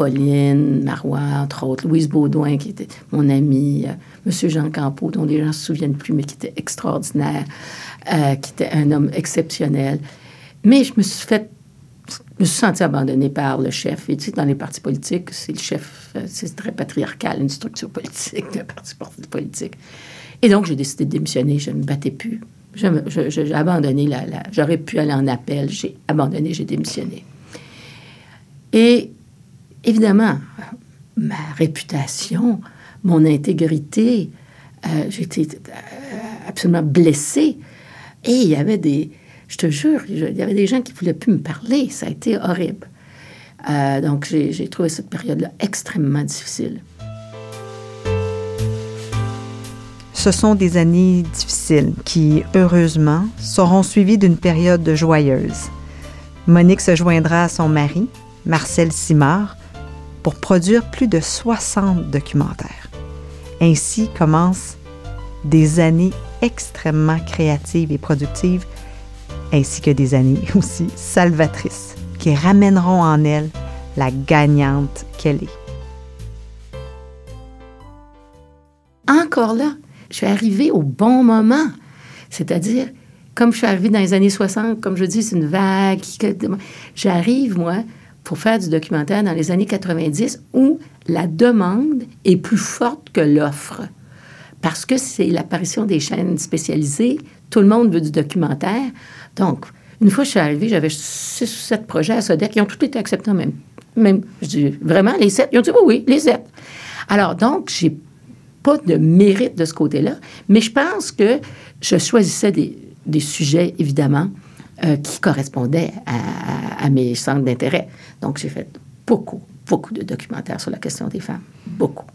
Pauline, Marois, entre autres, Louise Baudouin, qui était mon amie, euh, M. Jean Campeau, dont les gens ne se souviennent plus, mais qui était extraordinaire, euh, qui était un homme exceptionnel. Mais je me suis fait je me suis sentie abandonnée par le chef. Et tu sais, dans les partis politiques, c'est le chef, euh, c'est très patriarcal, une structure politique, un parti politique. Et donc, j'ai décidé de démissionner. Je ne me battais plus. J'ai abandonné la J'aurais pu aller en appel. J'ai abandonné, j'ai démissionné. Et évidemment, ma réputation, mon intégrité, euh, j'étais euh, absolument blessée. Et il y avait des, je te jure, il y avait des gens qui ne voulaient plus me parler. Ça a été horrible. Euh, donc, j'ai trouvé cette période-là extrêmement difficile. Ce sont des années difficiles qui, heureusement, seront suivies d'une période joyeuse. Monique se joindra à son mari, Marcel Simard, pour produire plus de 60 documentaires. Ainsi commencent des années extrêmement créatives et productives, ainsi que des années aussi salvatrices, qui ramèneront en elle la gagnante qu'elle est. Encore là, je suis arrivée au bon moment. C'est-à-dire, comme je suis arrivée dans les années 60, comme je dis, c'est une vague. J'arrive, moi, pour faire du documentaire dans les années 90 où la demande est plus forte que l'offre. Parce que c'est l'apparition des chaînes spécialisées, tout le monde veut du documentaire. Donc, une fois que je suis arrivée, j'avais six ou sept projets à Sodec qui ont tous été acceptés même. Même, je dis, vraiment, les sept? Ils ont dit, oui, oui, les sept. Alors, donc, j'ai pas de mérite de ce côté-là, mais je pense que je choisissais des, des sujets, évidemment, euh, qui correspondaient à, mes centres d'intérêt. Donc, j'ai fait beaucoup, beaucoup de documentaires sur la question des femmes. Beaucoup.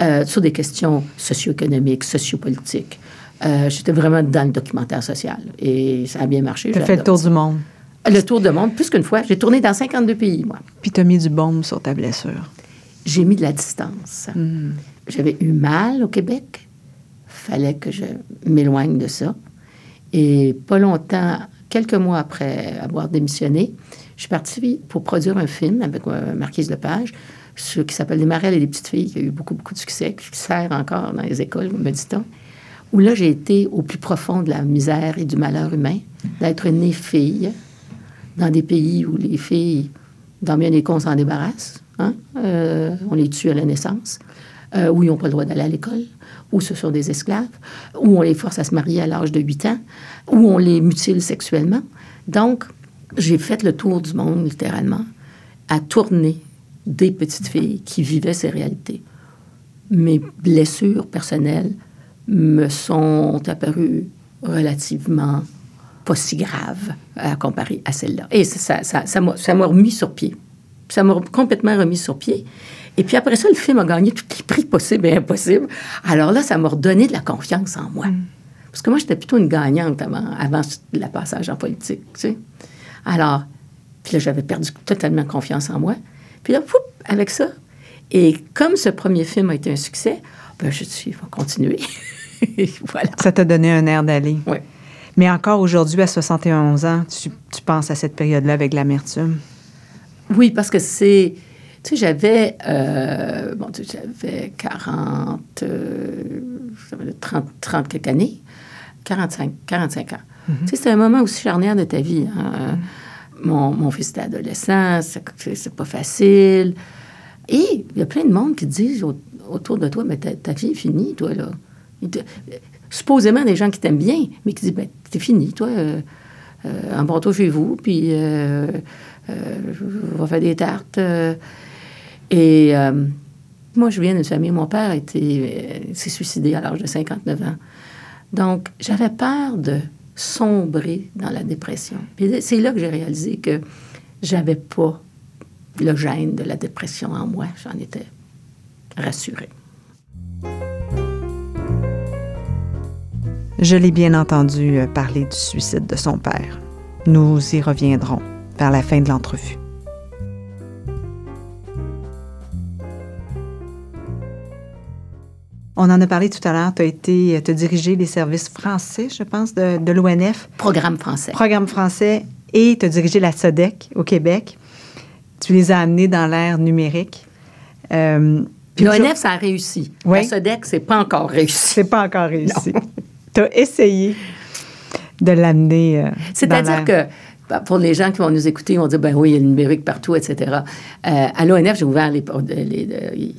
Euh, sur des questions socio-économiques, sociopolitiques. Euh, J'étais vraiment dans le documentaire social et ça a bien marché. Tu as fait le tour du monde. Le tour du monde, plus qu'une fois. J'ai tourné dans 52 pays, moi. Puis tu as mis du baume sur ta blessure. J'ai mis de la distance. Hmm. J'avais eu mal au Québec. fallait que je m'éloigne de ça. Et pas longtemps, quelques mois après avoir démissionné, je suis partie pour produire un film avec euh, Marquise Lepage ce qui s'appelle Les Marelles et les petites filles, qui a eu beaucoup, beaucoup de succès, qui sert encore dans les écoles, me dit-on. Où là, j'ai été au plus profond de la misère et du malheur humain, d'être née fille dans des pays où les filles, dans bien des on s'en débarrasse. Hein? Euh, on les tue à la naissance, euh, où ils n'ont pas le droit d'aller à l'école, où ce sont des esclaves, où on les force à se marier à l'âge de 8 ans, où on les mutile sexuellement. Donc, j'ai fait le tour du monde, littéralement, à tourner des petites filles qui vivaient ces réalités. Mes blessures personnelles me sont apparues relativement pas si graves à comparer à celles-là. Et ça, ça, ça, m'a remis sur pied. Ça m'a complètement remis sur pied. Et puis après ça, le film a gagné tous les prix possibles et impossibles. Alors là, ça m'a redonné de la confiance en moi. Mm. Parce que moi, j'étais plutôt une gagnante avant, avant le passage en politique, tu sais. Alors, puis là, j'avais perdu totalement confiance en moi. Puis là, avec ça. Et comme ce premier film a été un succès, ben, je suis, il va continuer. voilà. Ça t'a donné un air d'aller. Oui. Mais encore aujourd'hui, à 71 ans, tu, tu penses à cette période-là avec l'amertume? Oui, parce que c'est. Tu sais, j'avais. Euh, bon, j'avais 40. 30, 30 quelques années. 45, 45 ans. Mm-hmm. Tu sais, c'est un moment aussi charnière de ta vie. Hein. Mon, mon, fils était adolescent, c'est pas facile. Et il y a plein de monde qui disent autour de toi, mais ta, vie est finie, toi, là. supposément des gens qui t'aiment bien, mais qui disent, ben, c'est fini, toi. Euh, euh, toi chez vous, puis euh, euh, on va faire des tartes. Et moi, je viens d'une famille, mon père s'est suicidé à l'âge de 59 ans. Donc, j'avais peur de sombrer dans la dépression. c'est là que j'ai réalisé que j'avais pas le gène de la dépression en moi. J'en étais rassurée. Je l'ai bien entendu euh, parler du suicide de son père. Nous y reviendrons vers la fin de l'entrevue. On en a parlé tout à l'heure. Tu as été, te diriger les services français, je pense, de, de l'ONF. Programme français. Programme français. Et tu as dirigé la SODEC au Québec. Tu les as amenés dans l'ère numérique. Euh, L'ONF, ça a réussi. La SODEC, c'est pas encore réussi. C'est pas encore réussi. tu as essayé de l'amener. Euh, C'est-à-dire que pour les gens qui vont nous écouter, ils vont dire ben oui, il y a le numérique partout, etc. Euh, à l'ONF, j'ai ouvert les, les,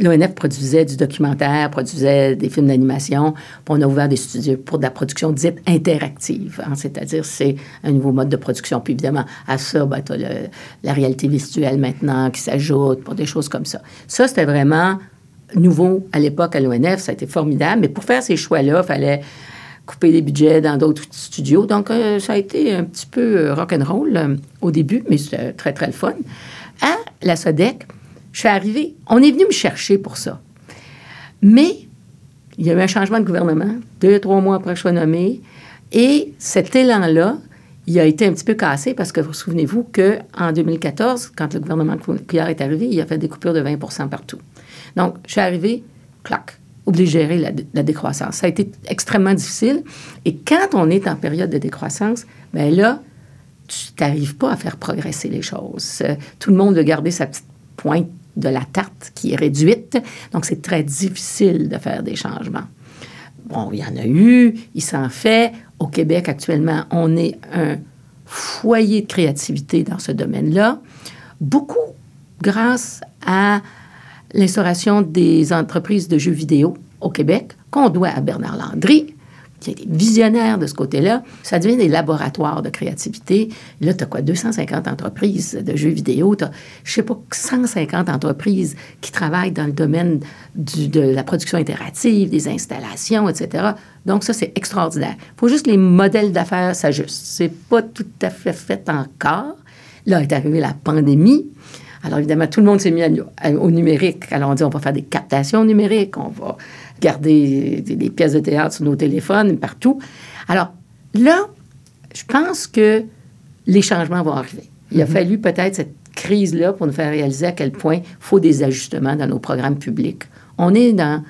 l'ONF produisait du documentaire, produisait des films d'animation. On a ouvert des studios pour de la production dite interactive, hein, c'est-à-dire c'est un nouveau mode de production. Puis évidemment, à ça, ben, tu as la réalité virtuelle maintenant qui s'ajoute pour des choses comme ça. Ça, c'était vraiment nouveau à l'époque à l'ONF. Ça a été formidable. Mais pour faire ces choix-là, il fallait couper des budgets dans d'autres studios. Donc, euh, ça a été un petit peu euh, rock'n'roll euh, au début, mais c'était très, très le fun. À la SODEC, je suis arrivée, on est venu me chercher pour ça. Mais il y a eu un changement de gouvernement, deux, trois mois après que je sois nommée, et cet élan-là, il a été un petit peu cassé parce que vous souvenez-vous qu'en 2014, quand le gouvernement Couillard est arrivé, il a fait des coupures de 20 partout. Donc, je suis arrivée, clac, obligée de gérer la, décroissance. Ça a été extrêmement difficile. Et quand on est en période de décroissance, bien là, tu n'arrives pas à faire progresser les choses. Tout le monde veut garder sa petite pointe de la tarte qui est réduite. Donc, c'est très difficile de faire des changements. Bon, il y en a eu, il s'en fait. Au Québec, actuellement, on est un foyer de créativité dans ce domaine-là, beaucoup grâce à l'instauration des entreprises de jeux vidéo au Québec, qu'on doit à Bernard Landry, qui été visionnaire de ce côté-là. Ça devient des laboratoires de créativité. Là, tu as quoi, 250 entreprises de jeux vidéo. Tu as, je sais pas, 150 entreprises qui travaillent dans le domaine de la production interactive, des installations, etc. Donc, ça, c'est extraordinaire. Il faut juste que les modèles d'affaires s'ajustent. C'est pas tout à fait fait encore. Là est arrivée la pandémie. Alors, évidemment, tout le monde s'est mis au numérique. Alors, on dit, on va faire des captations numériques, on va garder des pièces de théâtre sur nos téléphones partout. Alors là, je pense que les changements vont arriver. Il a mhm. fallu peut-être cette crise-là pour nous faire réaliser à quel point il faut des ajustements dans nos programmes publics. On est dans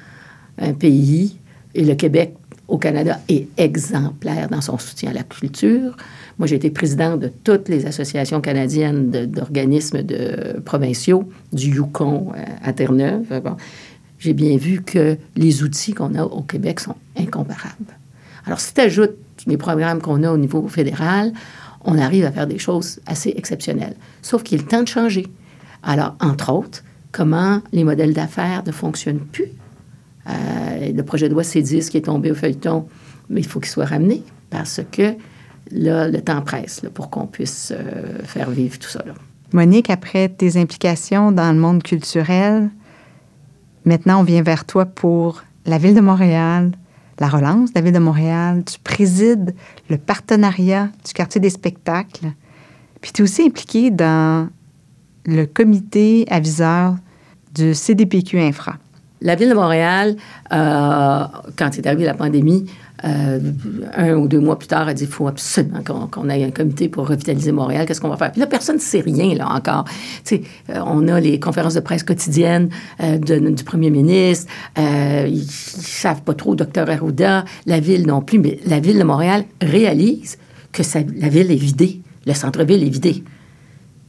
un pays, et le Québec au Canada est exemplaire dans son soutien à la culture. Moi, j'ai été présidente de toutes les associations canadiennes d'organismes de, provinciaux, du Yukon euh, à Terre-Neuve. J'ai bien vu que les outils qu'on a au Québec sont incomparables. Alors, si tu ajoutes les programmes qu'on a au niveau fédéral, on arrive à faire des choses assez exceptionnelles. Sauf qu'il est temps de changer. Alors, entre autres, comment les modèles d'affaires ne fonctionnent plus. Euh, le projet de loi C10 qui est tombé au feuilleton, mais il faut qu'il soit ramené parce que là, le temps presse pour qu'on puisse euh, faire vivre tout ça. Monique, après tes implications dans le monde culturel, maintenant on vient vers toi pour la Ville de Montréal, la relance de la Ville de Montréal. Tu présides le partenariat du quartier des spectacles. Puis tu es aussi impliqué dans le comité aviseur du CDPQ Infra. La Ville de Montréal, euh, quand est arrivée la pandémie, euh, un ou deux mois plus tard, a dit qu'il faut absolument qu'on ait un comité pour revitaliser Montréal. Qu'est-ce qu'on va faire? Puis là, personne ne sait rien, là, encore. Tu sais, euh, on a les conférences de presse quotidiennes du premier ministre. ils ne savent pas trop, docteur Arruda, la ville non plus, mais la Ville de Montréal réalise que la ville est vidée. Le centre-ville est vidé.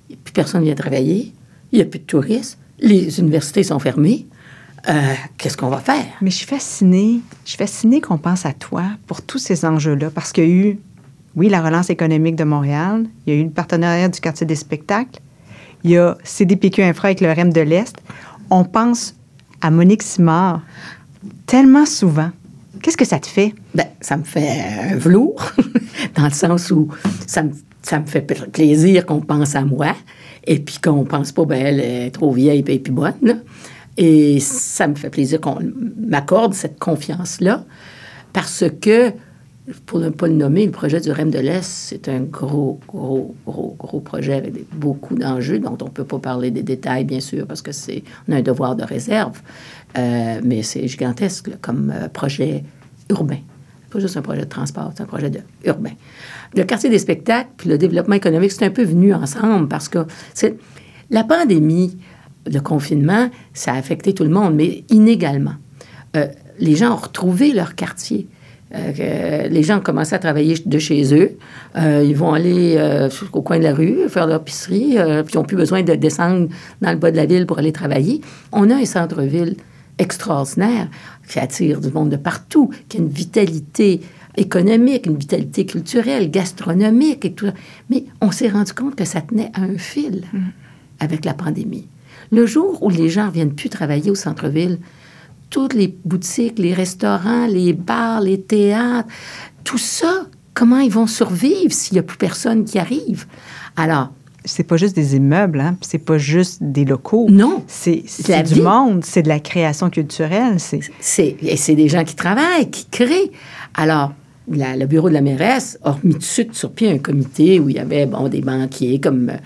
Puis personne ne vient travailler. Il n'y a plus de touristes. Les universités sont fermées. Euh, qu'est-ce qu'on va faire? Mais je suis fascinée. Je suis fascinée qu'on pense à toi pour tous ces enjeux-là, parce qu'il y a eu, oui, la relance économique de Montréal, il y a eu le partenariat du quartier des spectacles, il y a CDPQ Infra avec le REM de l'Est. On pense à Monique Simard tellement souvent. Qu'est-ce que ça te fait? Ben, ça me fait un velours, dans le sens où ça me, ça me fait plaisir qu'on pense à moi, et puis qu'on pense pas, ben, elle est trop vieille et puis bonne. Et ça me fait plaisir qu'on m'accorde cette confiance-là parce que, pour ne pas le nommer, le projet du REM de l'Est, c'est un gros, gros, gros, gros projet avec beaucoup d'enjeux dont on ne peut pas parler des détails, bien sûr, parce que c'est on a un devoir de réserve. Euh, mais c'est gigantesque comme euh, projet urbain. Pas juste un projet de transport, c'est un projet de, urbain. Le quartier des spectacles puis le développement économique, c'est un peu venu ensemble parce que c'est la pandémie le confinement, ça a affecté tout le monde, mais inégalement. Euh, les gens ont retrouvé leur quartier. Euh, les gens ont commencé à travailler de chez eux. Euh, ils vont aller au coin de la rue, faire leur puis ils n'ont plus besoin de descendre dans le bas de la ville pour aller travailler. On a un centre-ville extraordinaire qui attire du monde de partout, qui a une vitalité économique, une vitalité culturelle, gastronomique et tout. Mais on s'est rendu compte que ça tenait à un fil mm. avec la pandémie. Le jour où les gens ne viennent plus travailler au centre-ville, toutes les boutiques, les restaurants, les bars, les théâtres, tout ça, comment ils vont survivre s'il n'y a plus personne qui arrive? Alors, c'est pas juste des immeubles, hein? c'est pas juste des locaux. Non. C'est du monde, c'est de la création culturelle. C'est c'est des gens qui travaillent, qui créent. Alors, le bureau de la mairesse a mis tout de suite sur pied un comité où il y avait bon, des banquiers comme euh,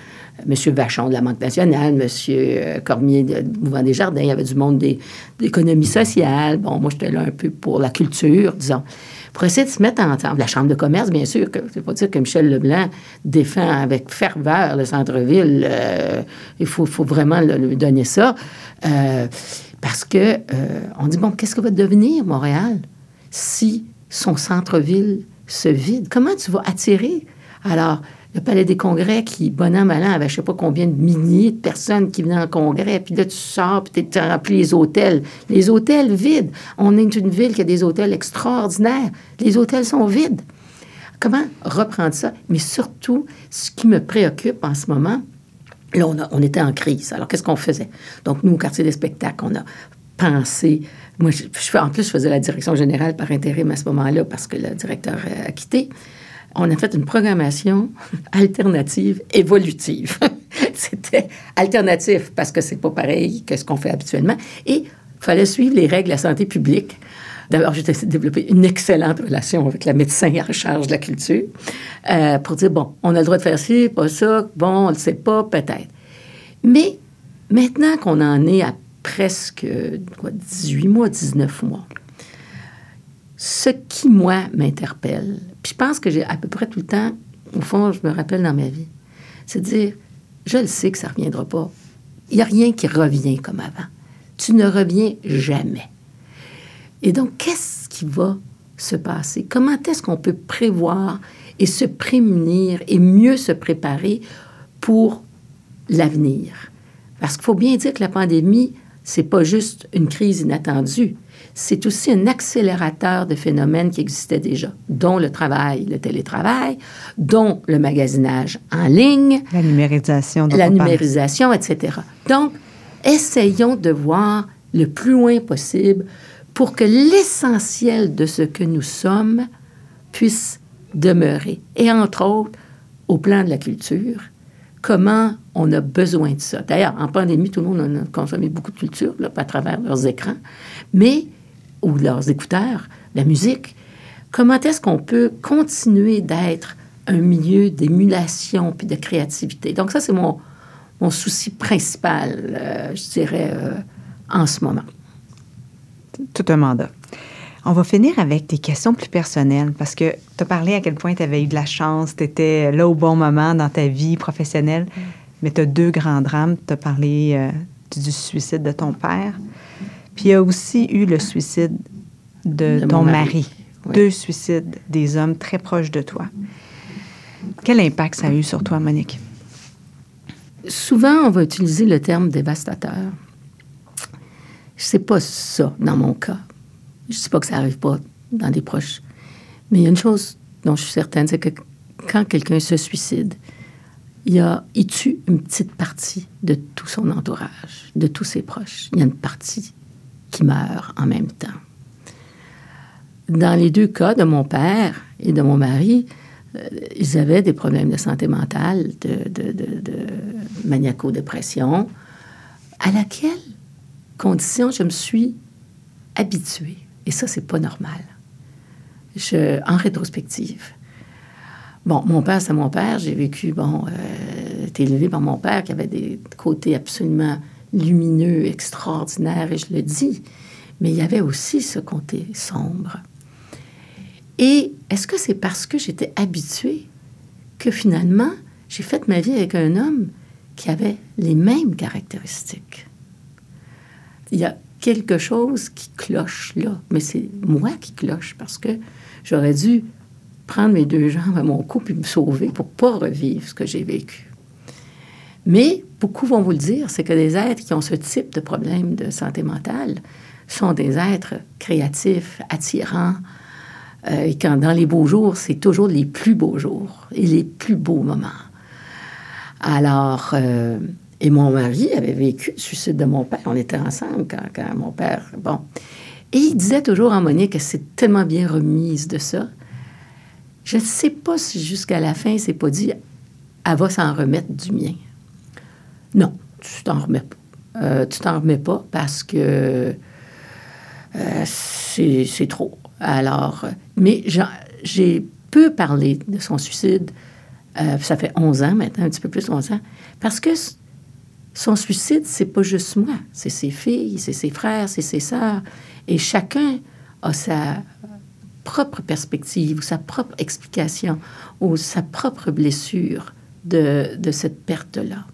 M. Vachon de la Banque nationale, M. Euh, Cormier de Mouvement des Jardins, il y avait du monde des, d'économie sociale. Bon, moi, j'étais là un peu pour la culture, disons. Pour essayer de se mettre ensemble. La Chambre de commerce, bien sûr, que c'est pas dire que Michel Leblanc défend avec ferveur le centre-ville. Euh, il faut, faut, vraiment lui donner ça. Euh, parce que on dit, bon, qu'est-ce que va devenir Montréal si son centre-ville se vide? Comment tu vas attirer? Alors, le Palais des Congrès qui, bon an, mal an, avait je sais pas combien de milliers de personnes qui venaient en congrès. Puis là, tu sors, puis tu rempli les hôtels. Les hôtels vides. On est une ville qui a des hôtels extraordinaires. Les hôtels sont vides. Comment reprendre ça? Mais surtout, ce qui me préoccupe en ce moment, là, on, on était en crise. Alors, qu'est-ce qu'on faisait? Donc, nous, au quartier des spectacles, on a pensé. Moi, je, en plus, je faisais la direction générale par intérim à ce moment-là parce que le directeur a quitté on a fait une programmation alternative évolutive. C'était alternatif parce que c'est pas pareil que ce qu'on fait habituellement. Et fallait suivre les règles de la santé publique. D'abord, j'ai développé une excellente relation avec la médecin en charge de la culture euh, pour dire, bon, on a le droit de faire ci, pas ça, bon, on ne le sait pas, peut-être. Mais maintenant qu'on en est à presque quoi, 18 mois, 19 mois, ce qui, moi, m'interpelle, puis je pense que j'ai à peu près tout le temps, au fond, je me rappelle dans ma vie, c'est de dire, je le sais que ça ne reviendra pas. Il n'y a rien qui revient comme avant. Tu ne reviens jamais. Et donc, qu'est-ce qui va se passer? Comment est-ce qu'on peut prévoir et se prémunir et mieux se préparer pour l'avenir? Parce qu'il faut bien dire que la pandémie, c'est pas juste une crise inattendue, c'est aussi un accélérateur de phénomènes qui existaient déjà, dont le travail, le télétravail, dont le magasinage en ligne, la numérisation, la numérisation, etc. Donc, essayons de voir le plus loin possible pour que l'essentiel de ce que nous sommes puisse demeurer. Et entre autres, au plan de la culture, comment on a besoin de ça. D'ailleurs, en pandémie, tout le monde a consommé beaucoup de culture là, à travers leurs écrans, mais ou leurs écouteurs, la musique. Comment est-ce qu'on peut continuer d'être un milieu d'émulation puis de créativité? Donc ça, c'est mon, mon souci principal, euh, je dirais, euh, en ce moment. Tout un mandat. On va finir avec des questions plus personnelles parce que tu as parlé à quel point tu avais eu de la chance, tu étais là au bon moment dans ta vie professionnelle, mm. mais tu as deux grands drames. Tu as parlé euh, du suicide de ton père, puis il y a aussi eu le suicide de, ton mari. Deux suicides des hommes très proches de toi. Quel impact ça a eu sur toi, Monique? Souvent, on va utiliser le terme dévastateur. C'est pas ça dans mon cas. Je ne sais pas que ça n'arrive pas dans des proches. Mais il y a une chose dont je suis certaine, c'est que quand quelqu'un se suicide, il, a, il tue une petite partie de tout son entourage, de tous ses proches. Il y a une partie qui meurt en même temps. Dans les deux cas de mon père et de mon mari, euh, ils avaient des problèmes de santé mentale, de, de maniaco-dépression, à laquelle condition je me suis habituée. Et ça, c'est pas normal. En rétrospective. Bon, mon père, c'est mon père. J'ai vécu, bon, euh, été élevé par mon père qui avait des côtés absolument lumineux, extraordinaires, et je le dis. Mais il y avait aussi ce côté sombre. Et est-ce que c'est parce que j'étais habituée que finalement, j'ai fait ma vie avec un homme qui avait les mêmes caractéristiques? Il y a quelque chose qui cloche là. Mais c'est moi qui cloche parce que j'aurais dû prendre mes deux jambes à mon cou et me sauver pour pas revivre ce que j'ai vécu. Mais beaucoup vont vous le dire, c'est que les êtres qui ont ce type de problème de santé mentale sont des êtres créatifs, attirants, euh, et quand dans les beaux jours, c'est toujours les plus beaux jours et les plus beaux moments. Alors, euh, et mon mari avait vécu le suicide de mon père. On était ensemble quand, mon père. Bon. Et il disait toujours à Monique que c'est tellement bien remise de ça. Je ne sais pas si jusqu'à la fin, il s'est pas dit elle va s'en remettre du mien. Non, tu t'en remets pas. Euh, tu t'en remets pas parce que euh, c'est trop. Alors, mais j'ai peu parlé de son suicide. Euh, ça fait 11 ans maintenant, un petit peu plus de 11 ans, parce que son suicide, c'est pas juste moi, c'est ses filles, c'est ses frères, c'est ses sœurs. Et chacun a sa propre perspective, ou sa propre explication, ou sa propre blessure de, de cette perte-là.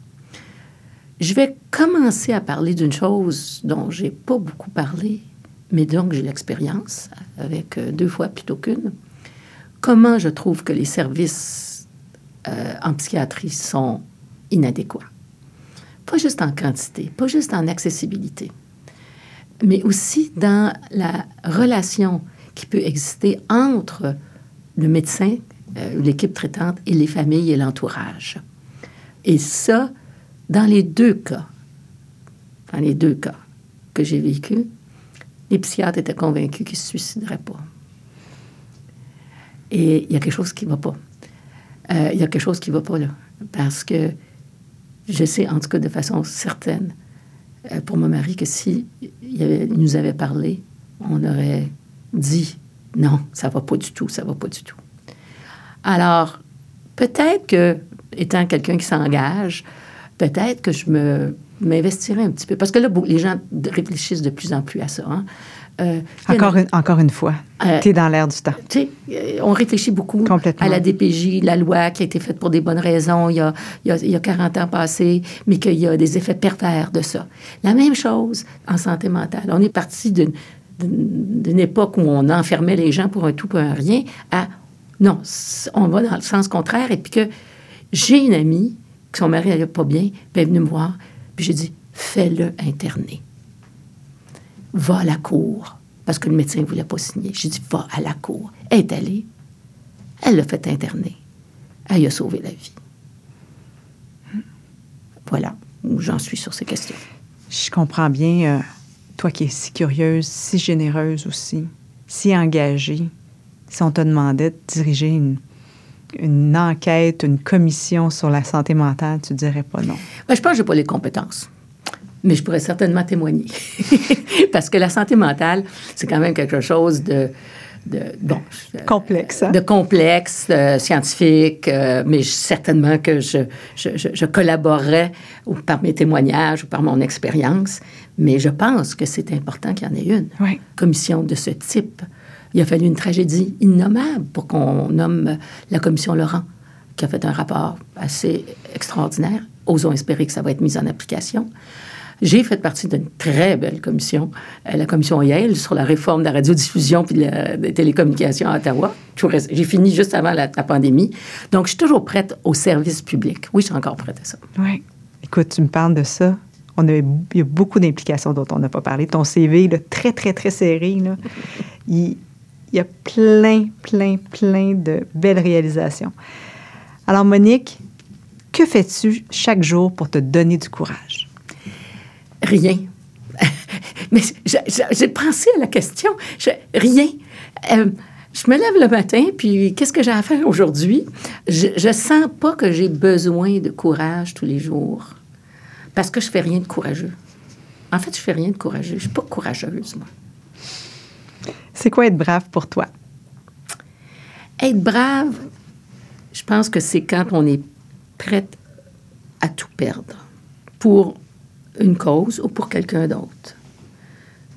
Je vais commencer à parler d'une chose dont j'ai pas beaucoup parlé, mais donc j'ai l'expérience avec euh, deux fois plutôt qu'une. Comment je trouve que les services euh, en psychiatrie sont inadéquats? Pas juste en quantité, pas juste en accessibilité, mais aussi dans la relation qui peut exister entre le médecin, euh, l'équipe traitante et les familles et l'entourage. Et ça, dans les deux cas, dans les deux cas que j'ai vécu, les psychiatres étaient convaincus qu'ils ne se suicideraient pas. Et il y a quelque chose qui ne va pas. Euh, il y a quelque chose qui ne va pas là. Parce que je sais, en tout cas de façon certaine, euh, pour mon mari, que si il, nous avait parlé, on aurait dit non, ça va pas du tout, ça va pas du tout. Alors, peut-être que, étant quelqu'un qui s'engage, peut-être que je me m'investirais un petit peu. Parce que là, les gens réfléchissent de plus en plus à ça. Hein. Euh, Encore une, encore une fois, Euh, tu es dans l'air du temps. euh, on réfléchit beaucoup à la DPJ, la loi qui a été faite pour des bonnes raisons il y a, il y a, il y a 40 ans passés, mais qu'il y a des effets pervers de ça. La même chose en santé mentale. On est parti d'une époque où on enfermait les gens pour un tout, pour un rien, à non, on va dans le sens contraire. Et puis que j'ai une amie, que son mari n'allait pas bien, puis elle est venue me voir, puis j'ai dit fais-le interner va à la cour. Parce que le médecin ne voulait pas signer. J'ai dit, va à la cour. Elle est allée. Elle l'a fait interner. Elle lui a sauvé la vie. Voilà où j'en suis sur ces questions. Je comprends bien, euh, toi qui es si curieuse, si généreuse aussi, si engagée, si on te demandait de diriger une, une enquête, une commission sur la santé mentale, tu dirais pas non. Ben, je pense que je n'ai pas les compétences. Mais je pourrais certainement témoigner. Parce que la santé mentale, c'est quand même quelque chose de. de bon, je- Complexe, hein? De complexe, euh, scientifique, euh, mais je- certainement que je, je, je- je collaborerais ou par mes témoignages ou par mon expérience. Mais je pense que c'est important qu'il y en ait une. Oui. Commission de ce type. Il a fallu une tragédie innommable pour qu'on nomme la commission Laurent, qui a fait un rapport assez extraordinaire. Osons espérer que ça va être mis en application. J'ai fait partie d'une très belle commission, euh, la commission Yale, sur la réforme de la radiodiffusion puis de la- des télécommunications à Ottawa. J'ai fini juste avant la, pandémie. Donc, je suis toujours prête au service public. Oui, je suis encore prête à ça. Oui. Écoute, tu me parles de ça. On il y a beaucoup d'implications dont on n'a pas parlé. Ton CV, là, très, très, très serré, il, il y a plein, plein, plein de belles réalisations. Alors, Monique, que fais-tu chaque jour pour te donner du courage? Rien. Mais j'ai pensé à la question. Je- rien. Euh, je me lève le matin, puis qu'est-ce que j'ai à faire aujourd'hui? Je, je sens pas que j'ai besoin de courage tous les jours. Parce que je fais rien de courageux. En fait, je fais rien de courageux. Je suis pas courageuse, moi. C'est quoi être brave pour toi? Être brave, je pense que c'est quand on est prête à tout perdre pour une cause ou pour quelqu'un d'autre.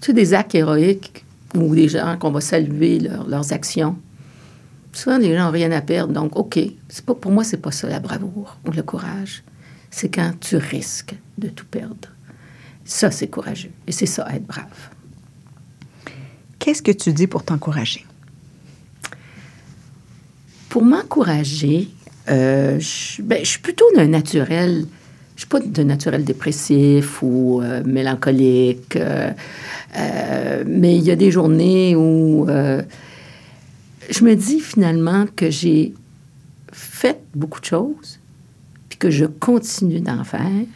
Tu sais, des actes héroïques ou des gens qu'on va saluer leur- leurs actions. Souvent, les gens n'ont rien à perdre. Donc, OK, pas, pour moi, c'est pas ça la bravoure ou le courage. C'est quand tu risques de tout perdre. Ça, c'est courageux. Et c'est ça, être brave. Qu'est-ce que tu dis pour t'encourager? Pour m'encourager, euh, je, ben, je suis plutôt d'un naturel. Je suis pas d'un naturel dépressif ou euh, mélancolique. euh, euh, mais il y a des journées où je me dis finalement que j'ai fait beaucoup de choses, puis que je continue d'en faire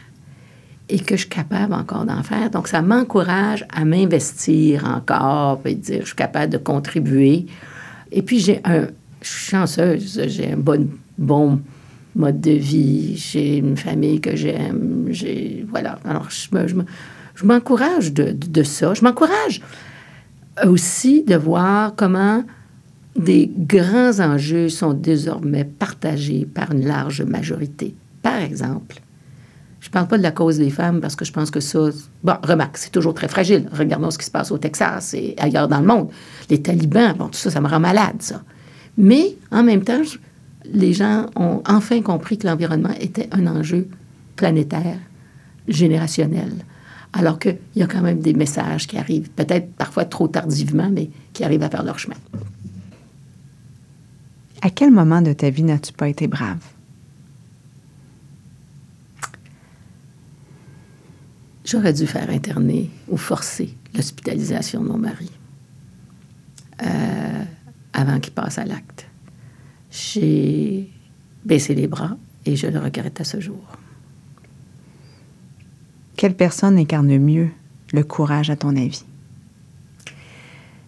et que je suis capable encore d'en faire. Donc, ça m'encourage à m'investir encore, puis dire je suis capable de contribuer. Et puis, j'ai un, je suis chanceuse, j'ai un bon mode de vie, j'ai une famille que j'aime, j'ai, voilà. Alors, je, me- je me- je m'encourage de, de, de ça. Je m'encourage aussi de voir comment des grands enjeux sont désormais partagés par une large majorité. Par exemple, je ne parle pas de la cause des femmes parce que je pense que ça. Bon, remarque, c'est toujours très fragile. Regardons ce qui se passe au Texas et ailleurs dans le monde. Les talibans, bon, tout ça, ça me rend malade, ça. Mais en même temps, je- les gens ont enfin compris que l'environnement était un enjeu planétaire, générationnel. Alors qu'il y a quand même des messages qui arrivent, peut-être parfois trop tardivement, mais qui arrivent à faire leur chemin. À quel moment de ta vie n'as-tu pas été brave? J'aurais dû faire interner ou forcer l'hospitalisation de mon mari euh, avant qu'il passe à l'acte. J'ai baissé les bras et je le regrette à ce jour. Quelle personne incarne mieux le courage à ton avis?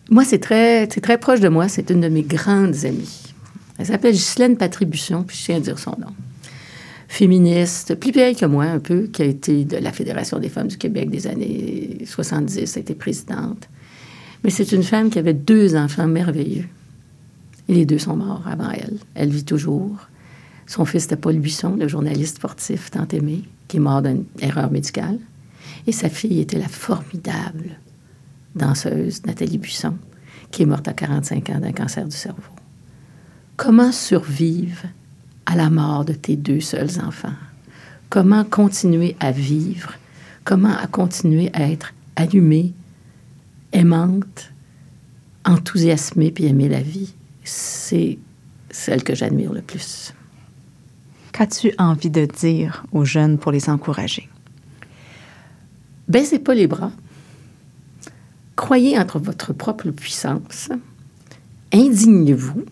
Moi, c'est très, c'est très proche de moi. C'est une de mes grandes amies. Elle s'appelle Ghislaine Patribution, puis je tiens à dire son nom. Féministe, plus vieille que moi un peu, qui a été de la Fédération des femmes du Québec des années 70, a été présidente. Mais c'est une femme qui avait deux enfants merveilleux. Les deux sont morts avant elle. Elle vit toujours. Son fils était Paul Buisson, le journaliste sportif tant aimé, qui est mort d'une erreur médicale. Et sa fille était la formidable danseuse, Nathalie Buisson, qui est morte à 45 ans d'un cancer du cerveau. Comment survivre à la mort de tes deux seuls enfants? Comment continuer à vivre? Comment continuer à être allumée, aimante, enthousiasmée puis aimer la vie? C'est celle que j'admire le plus. Qu'as-tu envie de dire aux jeunes pour les encourager? Baissez pas les bras. Croyez entre votre propre puissance. Indignez-vous.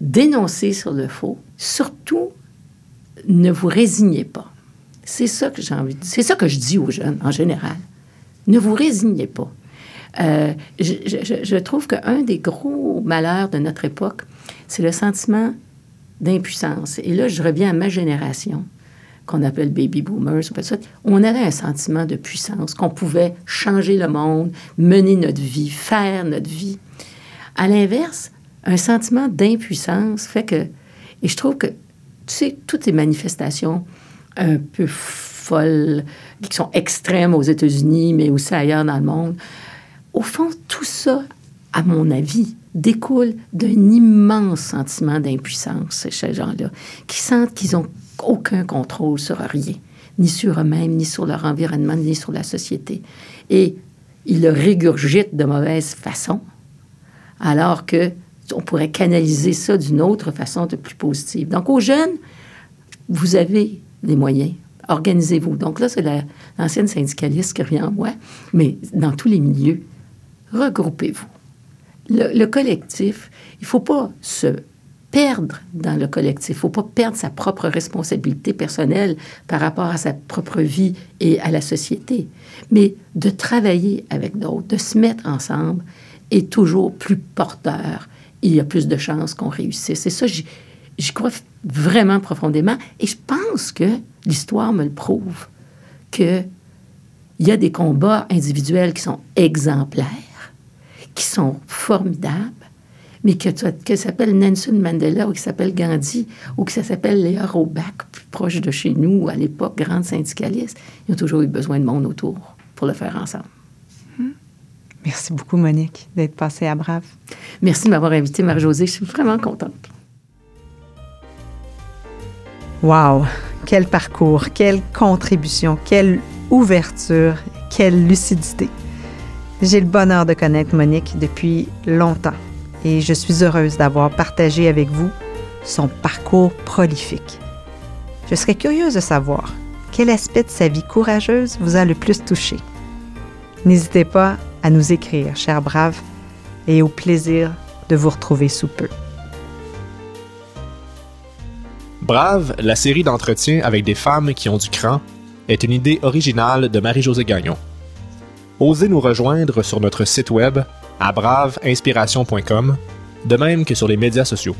Dénoncez sur le faux. Surtout, ne vous résignez pas. C'est ça que j'ai envie de C'est ça que je dis aux jeunes en général. Ne vous résignez pas. Euh, je, je, je, trouve qu'un des gros malheurs de notre époque, c'est le sentiment d'impuissance. Et là, je reviens à ma génération, qu'on appelle baby boomers. On avait un sentiment de puissance, qu'on pouvait changer le monde, mener notre vie, faire notre vie. À l'inverse, un sentiment d'impuissance fait que, et je trouve que, tu sais, toutes ces manifestations un peu folles, qui sont extrêmes aux États-Unis, mais aussi ailleurs dans le monde, au fond, tout ça, à mon avis, découle d'un immense sentiment d'impuissance, ces gens-là, qui sentent qu'ils n'ont aucun contrôle sur rien, ni sur eux-mêmes, ni sur leur environnement, ni sur la société. Et ils le régurgitent de mauvaise façon, alors que on pourrait canaliser ça d'une autre façon de plus positive. Donc, aux jeunes, vous avez les moyens. Organisez-vous. Donc là, c'est l'ancienne syndicaliste qui revient en moi, mais dans tous les milieux, regroupez-vous. Le, collectif, il ne faut pas se perdre dans le collectif. Il ne faut pas perdre sa propre responsabilité personnelle par rapport à sa propre vie et à la société. Mais de travailler avec d'autres, de se mettre ensemble est toujours plus porteur. Il y a plus de chances qu'on réussisse. C'est ça, j'y crois vraiment profondément. Et je pense que l'histoire me le prouve, qu'il y a des combats individuels qui sont exemplaires qui sont formidables, mais que, que s'appelle Nelson Mandela ou qui s'appelle Gandhi ou que ça s'appelle Léa Robach, plus proche de chez nous, à l'époque, grande syndicaliste, ils ont toujours eu besoin de monde autour pour le faire ensemble. Hmm. Merci beaucoup, Monique, d'être passée à Brave. Merci de m'avoir invitée, Marie-Josée. Je suis vraiment contente. Wow! Quel parcours, quelle contribution, quelle ouverture, quelle lucidité. J'ai le bonheur de connaître Monique depuis longtemps et je suis heureuse d'avoir partagé avec vous son parcours prolifique. Je serais curieuse de savoir quel aspect de sa vie courageuse vous a le plus touché. N'hésitez pas à nous écrire, cher brave, et au plaisir de vous retrouver sous peu. Brave, la série d'entretiens avec des femmes qui ont du cran, est une idée originale de Marie-Josée Gagnon osez nous rejoindre sur notre site web à braveinspiration.com, de même que sur les médias sociaux.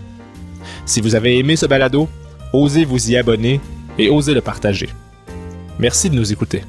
Si vous avez aimé ce balado, osez vous y abonner et osez le partager. Merci de nous écouter.